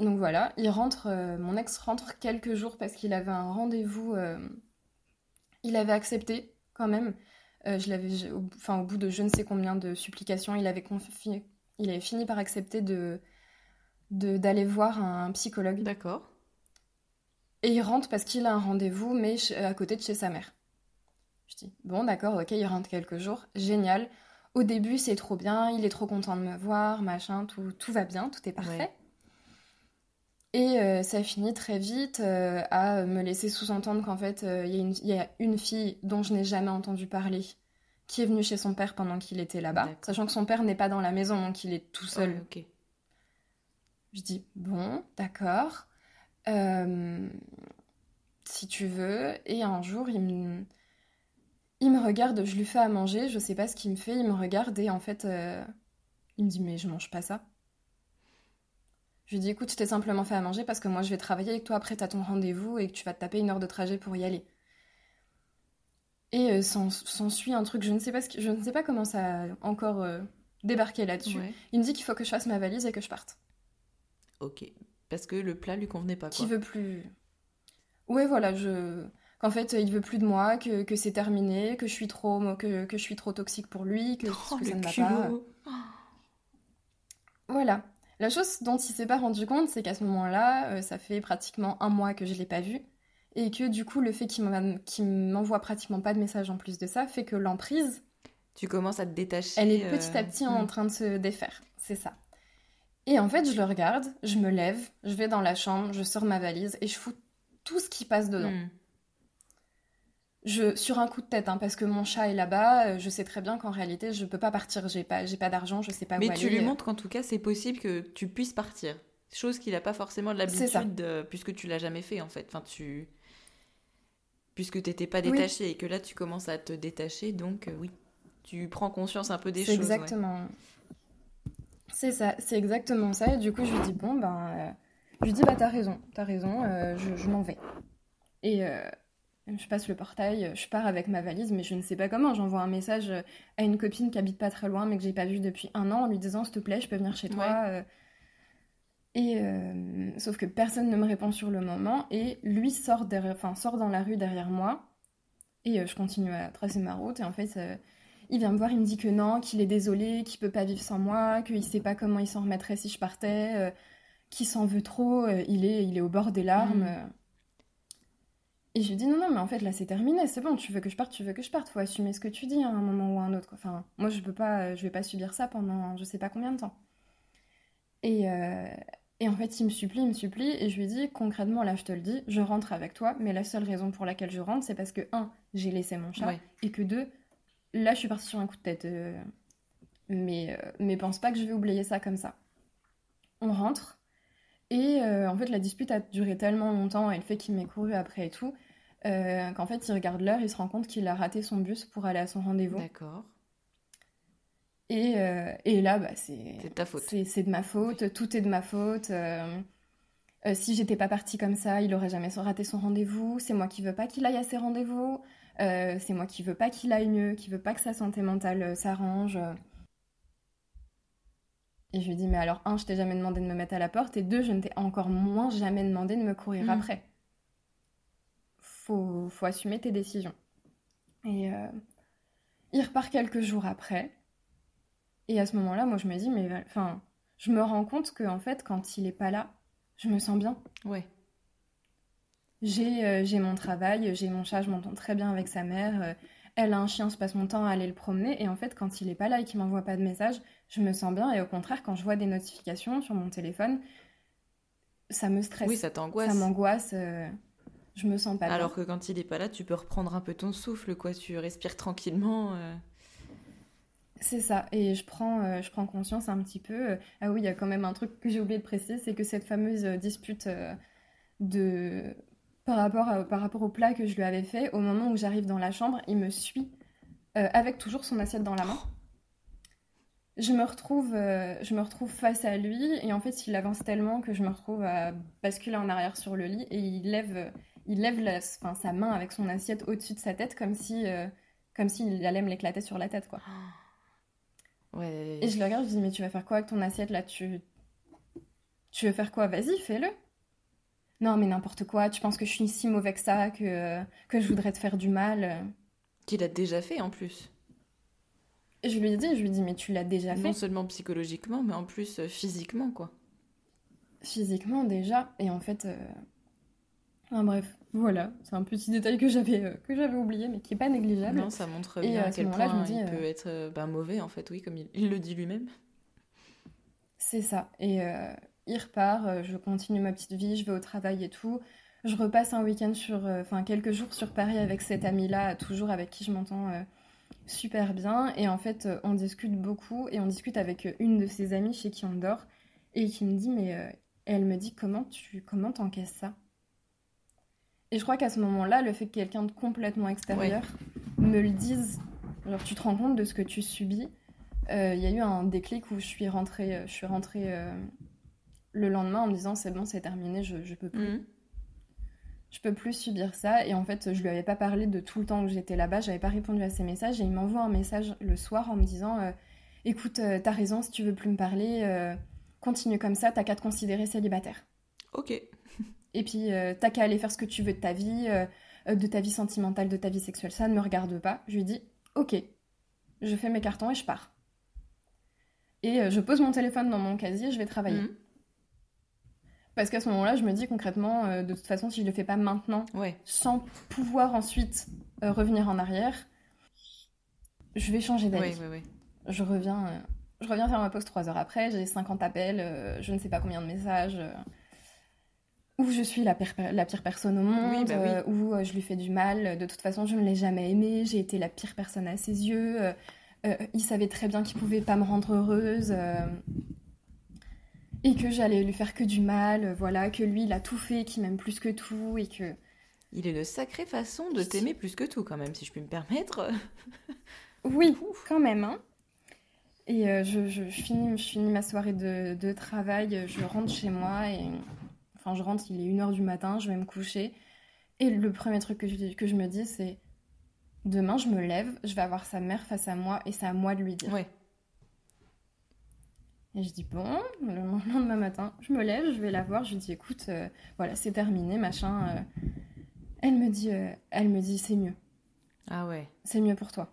Donc voilà, il rentre, mon ex rentre quelques jours parce qu'il avait un rendez-vous il avait accepté quand même. Euh, je l'avais, au, enfin, au bout de je ne sais combien de supplications, il avait, il avait fini par accepter de, d'aller voir un psychologue. D'accord. Et il rentre parce qu'il a un rendez-vous, mais à côté de chez sa mère. Je dis, bon, d'accord, ok, il rentre quelques jours, génial. Au début, c'est trop bien, il est trop content de me voir, machin, tout, tout va bien, tout est parfait. Et euh, ça finit très vite euh, à me laisser sous-entendre qu'en fait, euh, il y, a une fille dont je n'ai jamais entendu parler qui est venue chez son père pendant qu'il était là-bas, sachant que son père n'est pas dans la maison, donc il est tout seul. Je dis, bon, d'accord, si tu veux. Et un jour, il me... il me regarde, je lui fais à manger, je sais pas ce qu'il me fait, il me regarde et en fait, il me dit, mais je mange pas ça. Je lui dis écoute, je t'ai simplement fait à manger parce que moi je vais travailler et que toi après t'as ton rendez-vous et que tu vas te taper une heure de trajet pour y aller. Et euh, s'ensuit un truc, je ne sais pas ce je ne sais pas comment ça a encore euh, débarqué là-dessus. Il me dit qu'il faut que je fasse ma valise et que je parte. Ok, parce que le plat lui convenait pas. Qui veut plus. Ouais, voilà, je qu'en fait il veut plus de moi, que, que c'est terminé, que je suis trop que, que, je suis trop toxique pour lui, que, oh, ça ne va pas. Voilà. La chose dont il s'est pas rendu compte, c'est qu'à ce moment-là, euh, ça fait pratiquement un mois que je l'ai pas vu. Et que du coup, le fait qu'il m'envoie pratiquement pas de message en plus de ça fait que l'emprise. Tu commences à te détacher. Elle est petit à petit en hmm. train de se défaire. C'est ça. Et en fait, je le regarde, je me lève, je vais dans la chambre, je sors ma valise et je fous tout ce qui passe dedans. Hmm. Je, sur un coup de tête, hein, parce que mon chat est là-bas, je sais très bien qu'en réalité, je peux pas partir, j'ai pas, j'ai pas d'argent, je sais pas Mais où aller. Mais tu lui montres qu'en tout cas, c'est possible que tu puisses partir. Chose qu'il n'a pas forcément de l'habitude, puisque tu l'as jamais fait en fait. Enfin, tu... Puisque tu n'étais pas détaché et que là tu commences à te détacher, donc euh, oui, tu prends conscience un peu des choses. Exactement. C'est ça, c'est exactement ça. Et du coup, je lui dis bon, ben. Euh, je lui dis bah t'as raison, t'as raison, euh, je, m'en vais. Et je passe le portail, je pars avec ma valise, mais je ne sais pas comment. J'envoie un message à une copine qui habite pas très loin, mais que j'ai pas vue depuis un an, en lui disant s'il te plaît, je peux venir chez toi. Et euh, sauf que personne ne me répond sur le moment et lui sort derrière, enfin sort dans la rue derrière moi et euh, je continue à tracer ma route et en fait euh, il vient me voir, il me dit que non, qu'il est désolé, qu'il peut pas vivre sans moi, qu'il sait pas comment il s'en remettrait si je partais, qu'il s'en veut trop, il est il est au bord des larmes. Mm. Et je lui dis non non mais en fait là c'est terminé, c'est bon, tu veux que je parte, tu veux que je parte, faut assumer ce que tu dis à un moment ou à un autre. Enfin moi je peux pas, je vais pas subir ça pendant je sais pas combien de temps. Et, et en fait, il me supplie, il me supplie, et je lui dis concrètement, là je te le dis, je rentre avec toi, mais la seule raison pour laquelle je rentre, c'est parce que, un, j'ai laissé mon chat, et que deux, là je suis partie sur un coup de tête. Euh, mais, euh, mais pense pas que je vais oublier ça comme ça. On rentre, et euh, en fait, la dispute a duré tellement longtemps, et le fait qu'il m'ait couru après et tout, qu'en fait, il regarde l'heure, il se rend compte qu'il a raté son bus pour aller à son rendez-vous. D'accord. Et, euh, et là, bah, c'est. C'est ta faute. C'est de ma faute, tout est de ma faute. Euh, euh, si j'étais pas partie comme ça, il aurait jamais raté son rendez-vous. C'est moi qui veux pas qu'il aille à ses rendez-vous. c'est moi qui veux pas qu'il aille mieux, qui veut pas que sa santé mentale s'arrange. Et je lui dis, mais alors, un, je t'ai jamais demandé de me mettre à la porte, et deux, je ne t'ai encore moins jamais demandé de me courir mm. après. Faut, faut assumer tes décisions. Et il repart quelques jours après. Et à ce moment-là, moi, je me dis, mais enfin, je me rends compte que en fait, quand il est pas là, je me sens bien. Ouais. J'ai euh, j'ai mon travail, j'ai mon chat, je m'entends très bien avec sa mère. Euh, elle a un chien, je passe mon temps à aller le promener. Et en fait, quand il est pas là et qu'il m'envoie pas de message, je me sens bien. Et au contraire, quand je vois des notifications sur mon téléphone, ça me stresse. Oui, ça t'angoisse. Ça m'angoisse. Euh, je me sens pas bien. Alors que quand il est pas là, tu peux reprendre un peu ton souffle, quoi. Tu respires tranquillement. C'est ça, et je prends, euh, je prends conscience un petit peu. Euh, ah oui, il y a quand même un truc que j'ai oublié de préciser, c'est que cette fameuse euh, dispute de... par, rapport par rapport au plat que je lui avais fait, au moment où j'arrive dans la chambre, il me suit avec toujours son assiette dans la main. Je me, retrouve, je me retrouve face à lui, et en fait, il avance tellement que je me retrouve à basculer en arrière sur le lit, et il lève, il lève la, sa main avec son assiette au-dessus de sa tête, comme si comme s'il allait me l'éclater sur la tête, quoi. *gasps* Et je le regarde, je dis, mais tu vas faire quoi avec ton assiette là? Tu... tu veux faire quoi? Vas-y, fais-le. Non, mais n'importe quoi, tu penses que je suis si mauvais que ça, que, que je voudrais te faire du mal. Qu'il a déjà fait en plus. Je lui ai dit, je lui dis, mais tu l'as déjà fait. Non seulement psychologiquement, mais en plus euh, physiquement, quoi. Physiquement déjà, et en fait. Euh... bref, voilà, c'est un petit détail que j'avais euh, que j'avais oublié, mais qui est pas négligeable. Non, ça montre bien à, quel point il euh, peut être euh, ben, mauvais en fait, oui, comme il, le dit lui-même. C'est ça. Et il repart, je continue ma petite vie, je vais au travail et tout. Je repasse un week-end sur, enfin quelques jours sur Paris avec cette amie-là, toujours avec qui je m'entends super bien. Et en fait, on discute beaucoup et on discute avec une de ses amies chez qui on dort et qui me dit, mais elle me dit comment tu comment t'encaisses ça? Et je crois qu'à ce moment-là, le fait que quelqu'un de complètement extérieur me le dise, alors tu te rends compte de ce que tu subis. Euh, il y a eu un déclic où je suis rentrée, euh, je suis rentrée euh, le lendemain en me disant c'est bon, c'est terminé, je, je peux plus. Mhm. Je peux plus subir ça. Et en fait, je lui avais pas parlé de tout le temps où j'étais là-bas, j'avais pas répondu à ses messages. Et il m'envoie un message le soir en me disant écoute, t'as raison, si tu veux plus me parler, continue comme ça, t'as qu'à te considérer célibataire. Ok. *laughs* Et puis, euh, t'as qu'à aller faire ce que tu veux de ta vie, euh, euh, de ta vie sentimentale, de ta vie sexuelle. Ça ne me regarde pas. Je lui dis, ok, je fais mes cartons et je pars. Et je pose mon téléphone dans mon casier, je vais travailler. Mhm. Parce qu'à ce moment-là, je me dis concrètement, de toute façon, si je le fais pas maintenant, sans pouvoir ensuite revenir en arrière, je vais changer d'avis. je reviens, je reviens faire ma pause trois heures après, j'ai 50 appels, je ne sais pas combien de messages où je suis la pire, la pire personne au monde, bah où je lui fais du mal. De toute façon, je ne l'ai jamais aimé, j'ai été la pire personne à ses yeux. il savait très bien qu'il pouvait pas me rendre heureuse et que j'allais lui faire que du mal, voilà, que lui il a tout fait, qu'il m'aime plus que tout et que il est de sacrée façon de t'aimer plus que tout, quand même, si je puis me permettre. *laughs* oui, quand même. Hein. Et euh, je, je, finis, je finis ma soirée de, de, travail, je rentre chez moi, et enfin, je rentre, il est 1h du matin, je vais me coucher. Et le premier truc que je, que je me dis, c'est demain, je me lève, je vais avoir sa mère face à moi, et c'est à moi de lui dire. Ouais. Et je dis bon, le *laughs* lendemain matin, je me lève, je vais la voir, je lui dis écoute, euh, voilà, c'est terminé, machin. Euh, elle me dit, euh, elle me dit, c'est mieux. Ah ouais. C'est mieux pour toi.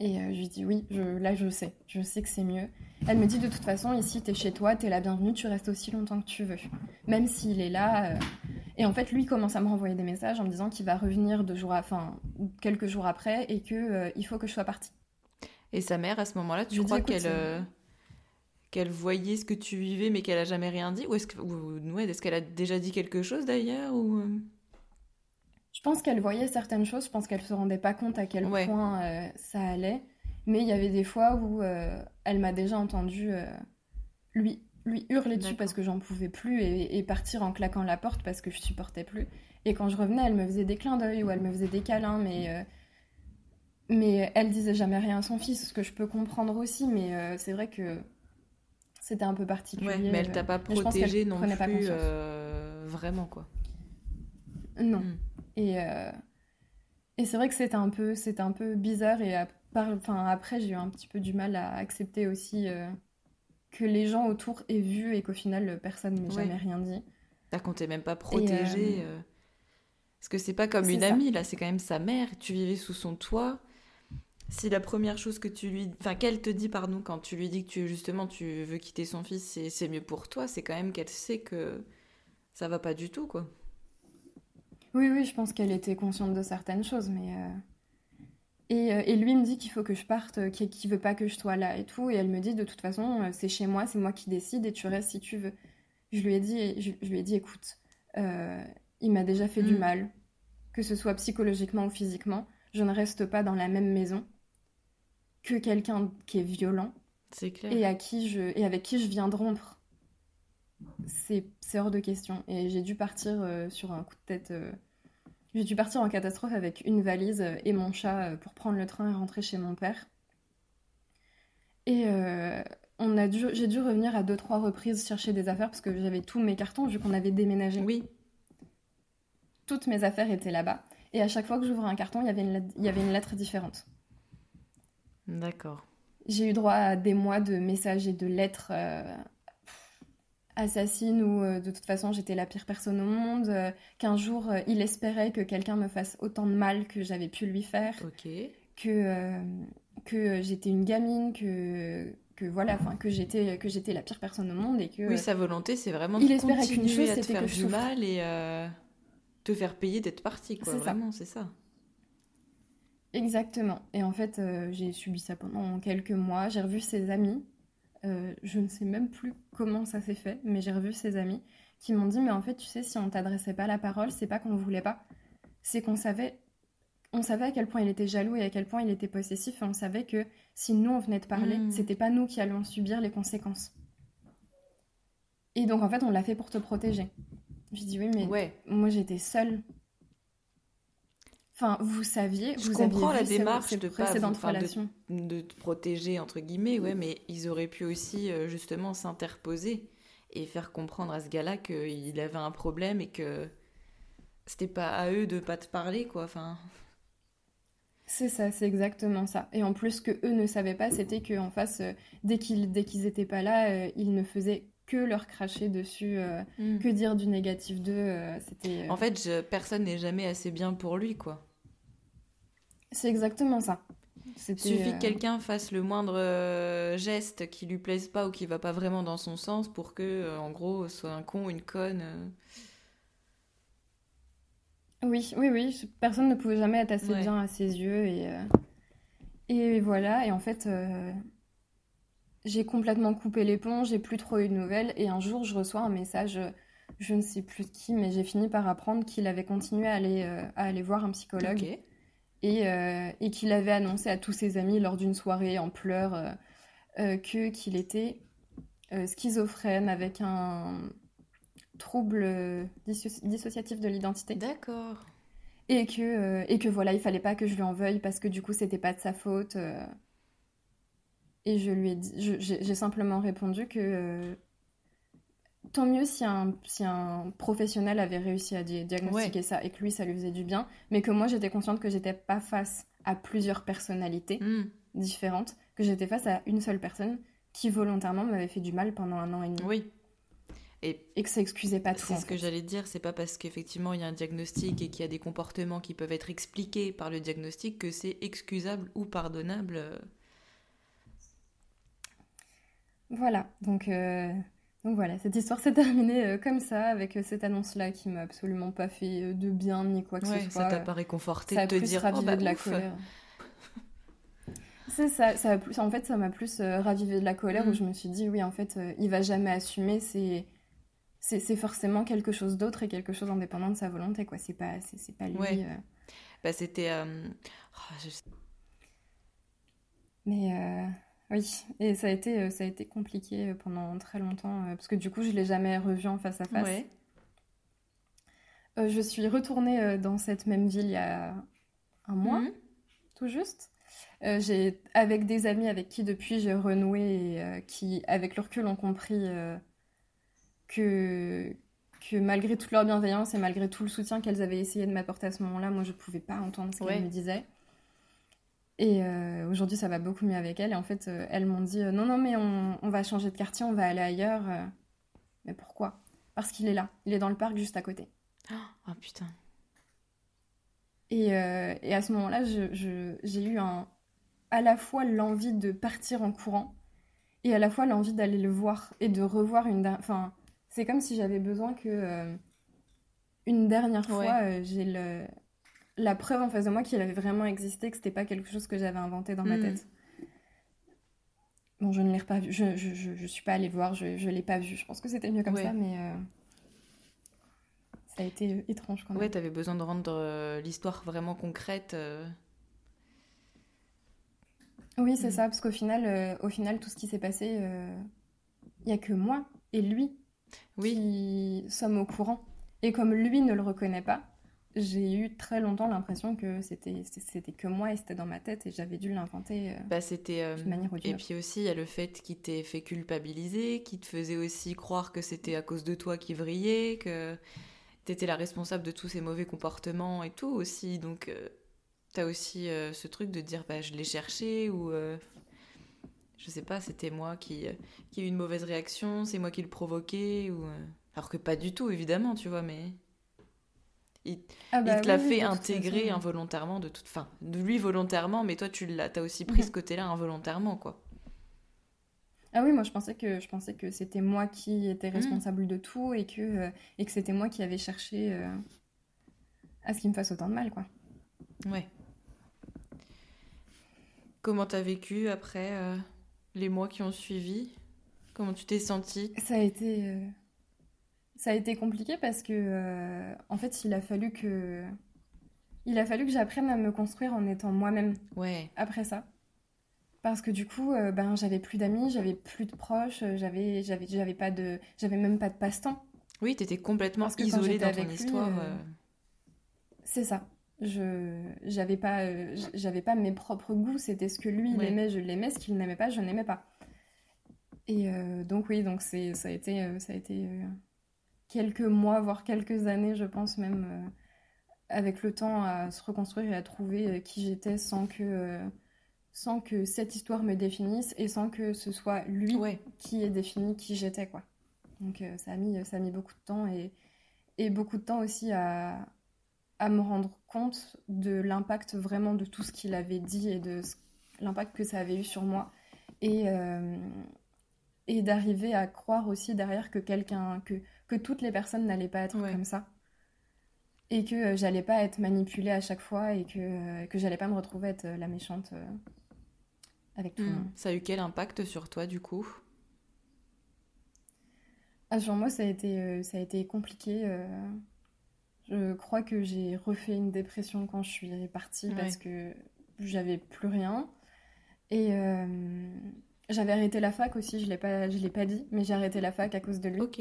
Et je lui dis oui, je, là je sais, je sais que c'est mieux. Elle me dit de toute façon, ici t'es chez toi, t'es la bienvenue, tu restes aussi longtemps que tu veux. Même s'il est là. Et en fait, lui commence à me renvoyer des messages en me disant qu'il va revenir deux jours, enfin, quelques jours après et qu'il il faut que je sois partie. Et sa mère, à ce moment-là, tu crois qu'elle qu'elle voyait ce que tu vivais mais qu'elle a jamais rien dit Ou est-ce qu'elle est a déjà dit quelque chose d'ailleurs ou... Je pense qu'elle voyait certaines choses, je pense qu'elle se rendait pas compte à quel point euh, ça allait. Mais il y avait des fois où euh, elle m'a déjà entendu euh, lui, lui hurler dessus parce que j'en pouvais plus et, partir en claquant la porte parce que je supportais plus. Et quand je revenais, elle me faisait des clins d'œil ou elle me faisait des câlins, mais, mais elle disait jamais rien à son fils, ce que je peux comprendre aussi, mais c'est vrai que c'était un peu particulier. mais elle t'a pas protégé non plus vraiment, quoi. Non. Hmm. Et, euh, et c'est vrai que c'était un peu, c'était un peu bizarre. Et enfin, après, j'ai eu un petit peu du mal à accepter aussi euh, que les gens autour aient vu et qu'au final, personne n'ait jamais rien dit. T'as qu'on t'est même pas protégé. Euh, parce que c'est pas comme une amie, là, c'est quand même sa mère. Tu vivais sous son toit. Si la première chose que tu lui, enfin qu'elle te dit pardon quand tu lui dis que tu justement tu veux quitter son fils, c'est mieux pour toi, c'est quand même qu'elle sait que ça va pas du tout quoi. Oui, oui, je pense qu'elle était consciente de certaines choses, mais. Euh, et, euh, et, lui me dit qu'il faut que je parte, euh, qu'il ne veut pas que je sois là et tout. Et elle me dit de toute façon, c'est chez moi, c'est moi qui décide et tu restes si tu veux. Je lui ai dit, je, lui ai dit écoute, il m'a déjà fait du mm. mal, que ce soit psychologiquement ou physiquement. Je ne reste pas dans la même maison que quelqu'un qui est violent. C'est clair. Et, à qui je, et avec qui je viens de rompre c'est hors de question. Et j'ai dû partir euh, sur un coup de tête. Euh, j'ai dû partir en catastrophe avec une valise et mon chat euh, pour prendre le train et rentrer chez mon père. Et on a dû, j'ai dû revenir à deux trois reprises chercher des affaires parce que j'avais tous mes cartons vu qu'on avait déménagé. Oui. Toutes mes affaires étaient là-bas. Et à chaque fois que j'ouvrais un carton, il y avait une lettre différente. D'accord. J'ai eu droit à des mois de messages et de lettres assassine ou euh, de toute façon j'étais la pire personne au monde, euh, qu'un jour euh, il espérait que quelqu'un me fasse autant de mal que j'avais pu lui faire, que, que j'étais une gamine, que, que voilà, enfin que j'étais que j'étais la pire personne au monde et que oui sa volonté c'est vraiment il de espérait qu'une chose c'était faire du mal et te faire payer d'être partie quoi. Vraiment c'est ça. Exactement. Et en fait, j'ai subi ça pendant quelques mois. J'ai revu ses amis euh, je ne sais même plus comment ça s'est fait, mais j'ai revu ses amis qui m'ont dit Mais en fait, tu sais, si on t'adressait pas la parole, c'est pas qu'on voulait pas, c'est qu'on savait, on savait à quel point il était jaloux et à quel point il était possessif, et on savait que si nous on venait de parler, mmh. c'était pas nous qui allions subir les conséquences. Et donc en fait, on l'a fait pour te protéger. J'ai dit Oui, mais ouais. moi j'étais seule Enfin, vous saviez, je comprends la démarche de pas de, te protéger entre guillemets, ouais, mais ils auraient pu aussi euh, justement s'interposer et faire comprendre à ce gars-là qu'il avait un problème et que c'était pas à eux de pas te parler, quoi. Enfin. C'est ça, c'est exactement ça. Et en plus, ce que eux ne savaient pas, c'était qu'en face, euh, dès qu'ils dès qu'ils étaient pas là, euh, ils ne faisaient que leur cracher dessus, hmm. que dire du négatif d'eux. c'était. En fait, personne n'est jamais assez bien pour lui, quoi. C'est exactement ça. Il suffit que euh, quelqu'un fasse le moindre euh, geste qui lui plaise pas ou qui va pas vraiment dans son sens pour que, euh, en gros, soit un con, une conne. Oui, oui, oui. Personne ne pouvait jamais être assez bien à ses yeux et et voilà. Et en fait, j'ai complètement coupé les ponts. J'ai plus trop eu de nouvelles. Et un jour, je reçois un message je ne sais plus qui, mais j'ai fini par apprendre qu'il avait continué à aller, à aller voir un psychologue. Et, et qu'il avait annoncé à tous ses amis lors d'une soirée en pleurs que qu'il était schizophrène avec un trouble dissociatif de l'identité. D'accord. Et que, et que voilà, il fallait pas que je lui en veuille parce que du coup, c'était pas de sa faute. Et je lui ai dit, j'ai simplement répondu que euh, tant mieux si un, si un professionnel avait réussi à diagnostiquer ça et que lui, ça lui faisait du bien, mais que moi, j'étais consciente que j'étais pas face à plusieurs personnalités hmm. différentes, que j'étais face à une seule personne qui volontairement m'avait fait du mal pendant un an et demi. Oui. Et, et que ça excusait pas tout. C'est ce que j'allais dire, c'est pas parce qu'effectivement il y a un diagnostic et qu'il y a des comportements qui peuvent être expliqués par le diagnostic que c'est excusable ou pardonnable. Euh, voilà, donc, euh, donc voilà, cette histoire s'est terminée euh, comme ça, avec euh, cette annonce-là qui m'a absolument pas fait de bien ni quoi que ce soit. Ça t'a pas réconforté de te dire oh, bah, de la colère. C'est ça, ça plus, en fait, ça m'a plus ravivé de la colère où mm. je me suis dit, oui, en fait, il va jamais assumer, c'est c'est forcément quelque chose d'autre et quelque chose indépendant de sa volonté, quoi. C'est pas, c'est pas lui. Bah, c'était. Oh, Mais. Oui, et ça a été, euh, ça a été compliqué euh, pendant très longtemps, euh, parce que du coup, je ne l'ai jamais revu en face à face. je suis retournée dans cette même ville il y a un mois, mhm. tout juste. j'ai avec des amis avec qui depuis j'ai renoué et qui, avec le recul, ont compris que, que malgré toute leur bienveillance et malgré tout le soutien qu'elles avaient essayé de m'apporter à ce moment-là, moi je ne pouvais pas entendre ce qu'elles me disaient. Et euh, aujourd'hui, ça va beaucoup mieux avec elle. Et en fait, euh, elles m'ont dit euh, non, non, mais on, on, va changer de quartier, on va aller ailleurs. mais pourquoi? Parce qu'il est là. Il est dans le parc juste à côté. Oh, putain. Et, et à ce moment-là, j'ai eu un, à la fois l'envie de partir en courant et à la fois l'envie d'aller le voir et de revoir une. Enfin, c'est comme si j'avais besoin que. une dernière fois, j'ai le la preuve en face de moi qu'il avait vraiment existé, que c'était pas quelque chose que j'avais inventé dans ma hmm. tête. Bon, je ne l'ai pas vu, je, je, je, suis pas allée voir, je, je l'ai pas vu. Je pense que c'était mieux comme ça, mais euh, ça a été euh, étrange quand même. Ouais, t'avais besoin de rendre euh, l'histoire vraiment concrète. Oui, c'est hmm. ça, parce qu'au final, au final, tout ce qui s'est passé, il y a que moi et lui oui. qui sommes au courant. Et comme lui ne le reconnaît pas, j'ai eu très longtemps l'impression que c'était c'était que moi et c'était dans ma tête et j'avais dû l'inventer euh, bah, c'était euh, manière et puis aussi il y a le fait qu'il t'ait fait culpabiliser qui te faisait aussi croire que c'était à cause de toi qu'il vrillait que t'étais la responsable de tous ces mauvais comportements et tout aussi. Donc tu euh, t'as aussi ce truc de dire bah je l'ai cherché ou je sais pas c'était moi qui qui ai eu une mauvaise réaction c'est moi qui le provoquais ou alors que pas du tout évidemment tu vois mais il, ah bah te l'a fait intégrer involontairement de toute fin. De lui volontairement, mais toi tu l'as, as aussi pris ce côté-là involontairement, quoi. Ah oui, moi je pensais que je pensais que c'était moi qui étais mmh. responsable de tout et que euh, et que c'était moi qui avais cherché euh, à ce qu'il me fasse autant de mal, quoi. Ouais. Comment t'as vécu après euh, les mois qui ont suivi? Comment tu t'es sentie? Ça a été ça a été compliqué parce que, euh, en fait, il a fallu que, il a fallu que j'apprenne à me construire en étant moi-même. Ouais. Après ça, parce que du coup, euh, ben, j'avais plus d'amis, j'avais plus de proches, j'avais, j'avais, j'avais pas de, j'avais même pas de passe-temps. Oui, t'étais complètement isolée dans ton histoire. Euh, c'est ça. Je, j'avais pas, j'avais pas mes propres goûts. C'était ce que lui il aimait, je l'aimais. Ce qu'il n'aimait pas, je n'aimais pas. Et donc oui, donc c'est, ça a été, ça a été quelques mois, voire quelques années, je pense même, euh, avec le temps à se reconstruire et à trouver euh, qui j'étais sans que, euh, sans que cette histoire me définisse et sans que ce soit lui qui ait défini qui j'étais. quoi. Donc ça, a mis, ça a mis beaucoup de temps et, et beaucoup de temps aussi à, à me rendre compte de l'impact vraiment de tout ce qu'il avait dit et de l'impact que ça avait eu sur moi. Et, et d'arriver à croire aussi derrière que quelqu'un, que, que toutes les personnes n'allaient pas être comme ça. Et que euh, j'allais pas être manipulée à chaque fois et que, euh, que j'allais pas me retrouver être euh, la méchante avec tout le hmm. monde. Ça a eu quel impact sur toi du coup? Ah, Sur moi, ça a été, ça a été compliqué. Je crois que j'ai refait une dépression quand je suis partie parce que j'avais plus rien. Et j'avais arrêté la fac aussi, je l'ai pas, je l'ai pas dit, mais j'ai arrêté la fac à cause de lui. Ok.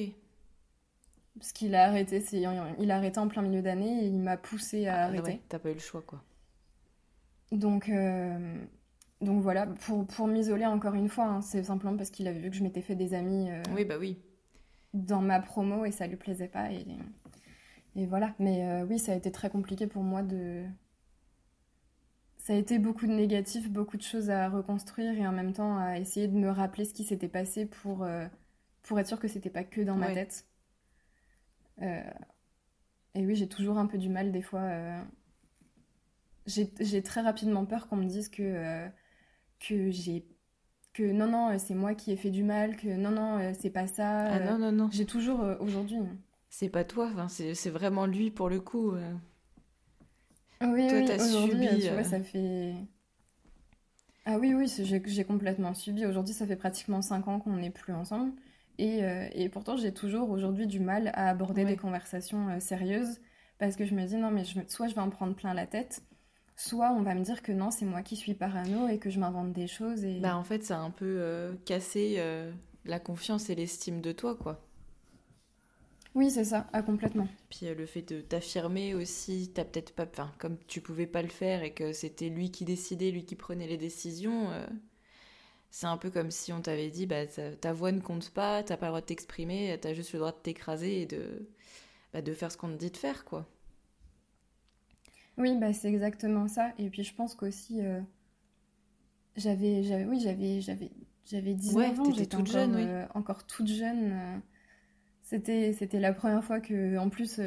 Parce qu'il a arrêté, c'est, il a arrêté en plein milieu d'année et il m'a poussé à ah, arrêter. Ouais, t'as pas eu le choix quoi. Donc, euh, donc voilà, pour, pour m'isoler encore une fois, hein, c'est simplement parce qu'il avait vu que je m'étais fait des amis. Euh, oui, bah oui. Dans ma promo et ça lui plaisait pas et, et voilà. Mais euh, oui, ça a été très compliqué pour moi de. Ça a été beaucoup de négatifs, beaucoup de choses à reconstruire et en même temps à essayer de me rappeler ce qui s'était passé pour, pour être sûr que c'était pas que dans ma tête. Euh, et oui, j'ai toujours un peu du mal des fois. Euh, j'ai très rapidement peur qu'on me dise que, euh, que j'ai que non non c'est moi qui ai fait du mal que non non c'est pas ça ah non non non. j'ai toujours aujourd'hui c'est pas toi enfin, c'est vraiment lui pour le coup oui toi t'as subi tu vois, ça fait ah oui oui j'ai complètement subi. Aujourd'hui ça fait pratiquement 5 ans qu'on n'est plus ensemble euh, et, pourtant, j'ai toujours aujourd'hui du mal à aborder des conversations euh, sérieuses parce que je me dis non, mais je, soit je vais en prendre plein la tête, soit on va me dire que non, c'est moi qui suis parano et que je m'invente des choses. Et... Bah, en fait, ça a un peu euh, cassé la confiance et l'estime de toi, quoi. Oui, c'est ça, ah, complètement. Puis le fait de t'affirmer aussi, t'as peut-être pas. Enfin, comme tu pouvais pas le faire et que c'était lui qui décidait, lui qui prenait les décisions c'est un peu comme si on t'avait dit bah, ta, voix ne compte pas, t'as pas le droit de t'exprimer, t'as juste le droit de t'écraser et de, bah, de faire ce qu'on te dit de faire, quoi. Oui, bah, c'est exactement ça. Et puis je pense qu'aussi, euh, j'avais, j'avais, oui, j'avais, j'avais, j'avais 19 ans, j'étais toute jeune, euh, encore toute jeune. Euh, c'était, c'était la première fois que, en plus,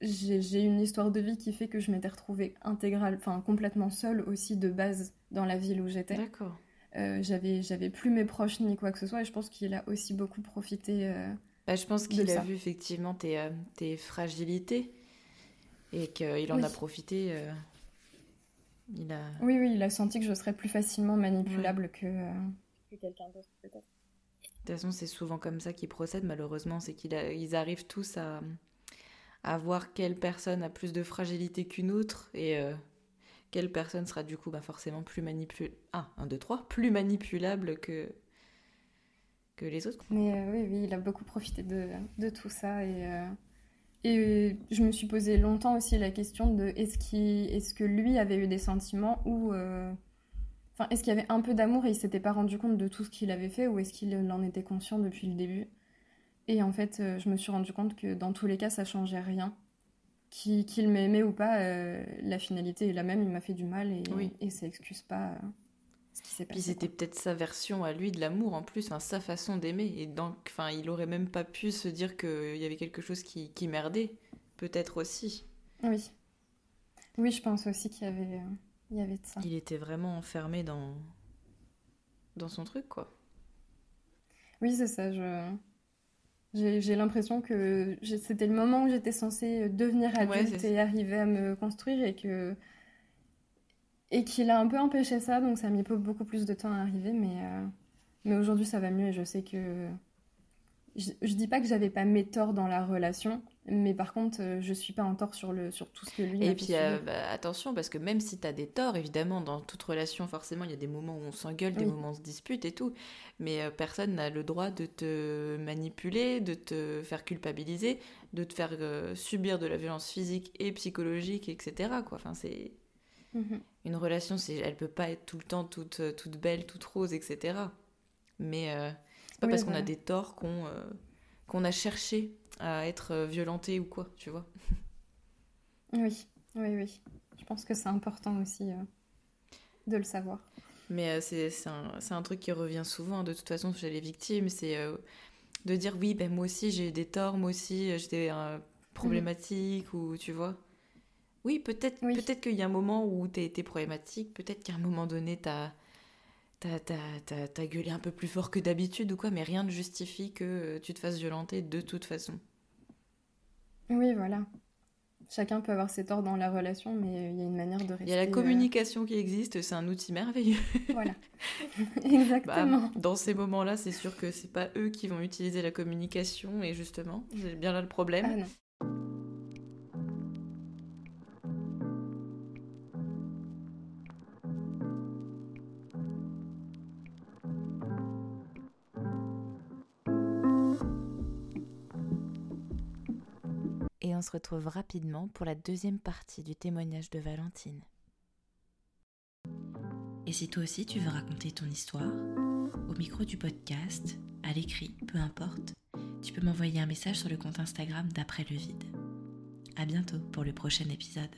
j'ai une histoire de vie qui fait que je m'étais retrouvée intégrale, enfin complètement seule aussi de base dans la ville où j'étais. D'accord. Euh, j'avais j'avais plus mes proches ni quoi que ce soit et je pense qu'il a aussi beaucoup profité euh, bah, je pense qu'il a vu effectivement tes, euh, tes fragilités et qu'il en a profité il a... oui oui il a senti que je serais plus facilement manipulable que, quelqu'un d'autre peut-être. De toute façon c'est souvent comme ça qu'ils procèdent malheureusement c'est qu'ils ils arrivent tous à à voir quelle personne a plus de fragilité qu'une autre et quelle personne sera du coup bah, forcément plus manipulable. Ah, 1, 2, 3, plus manipulable que, que les autres. Mais euh, oui, oui, il a beaucoup profité de, de tout ça. Et, euh, et je me suis posé longtemps aussi la question de est-ce est que lui avait eu des sentiments ou. Euh, est-ce qu'il y avait un peu d'amour et il s'était pas rendu compte de tout ce qu'il avait fait ou est-ce qu'il en était conscient depuis le début? Et en fait, je me suis rendu compte que dans tous les cas, ça changeait rien qu'il m'aimait ou pas, euh, la finalité est la même, il m'a fait du mal et, et ça excuse pas euh, ce qui s'est passé. Puis c'était peut-être sa version à lui de l'amour en plus, sa façon d'aimer. Et donc, enfin, il aurait même pas pu se dire qu'il y avait quelque chose qui, qui merdait. Peut-être aussi. Oui. Oui, je pense aussi qu'il y avait, euh, il y avait de ça. Il était vraiment enfermé dans, dans son truc, quoi. Oui, c'est ça. Je... J'ai l'impression que c'était le moment où j'étais censée devenir adulte et arriver à me construire et que et qu'il a un peu empêché ça, donc ça a mis beaucoup plus de temps à arriver, mais, euh, mais aujourd'hui ça va mieux et je sais que je, je dis pas que j'avais pas mes torts dans la relation, mais par contre, euh, je suis pas en tort sur, le, sur tout ce que lui Et puis euh, bah, attention, parce que même si tu as des torts, évidemment, dans toute relation, forcément, il y a des moments où on s'engueule, des moments où on se dispute et tout. Mais euh, personne n'a le droit de te manipuler, de te faire culpabiliser, de te faire subir de la violence physique et psychologique, etc. Quoi. Enfin, c'est. Mhm. Une relation, elle peut pas être tout le temps toute, toute belle, toute rose, etc. Mais c'est pas parce qu'on a des torts qu'on qu'on a cherché à être violenté ou quoi, tu vois. Oui, oui, oui. Je pense que c'est important aussi euh, de le savoir. Mais euh, c'est un, un, truc qui revient souvent, de toute façon, chez les victimes, c'est euh, de dire oui, ben moi aussi j'ai eu des torts, moi aussi j'étais problématique, ou tu vois. Oui, peut-être peut-être qu'il y a un moment où tu été problématique, peut-être qu'à un moment donné, tu as t'as gueulé un peu plus fort que d'habitude ou quoi, mais rien ne justifie que tu te fasses violenter de toute façon. Oui, voilà. chacun peut avoir ses torts dans la relation, mais il y a une manière de rester. Il y a la communication qui existe, c'est un outil merveilleux. Voilà, *laughs* *laughs* exactement. Bah, dans ces moments-là, c'est sûr que c'est pas eux qui vont utiliser la communication, et justement, c'est bien là le problème. Ah non. Se retrouve rapidement pour la deuxième partie du témoignage de Valentine. Et si toi aussi tu veux raconter ton histoire, au micro du podcast, à l'écrit, peu importe, tu peux m'envoyer un message sur le compte Instagram d'après le vide. À bientôt pour le prochain épisode.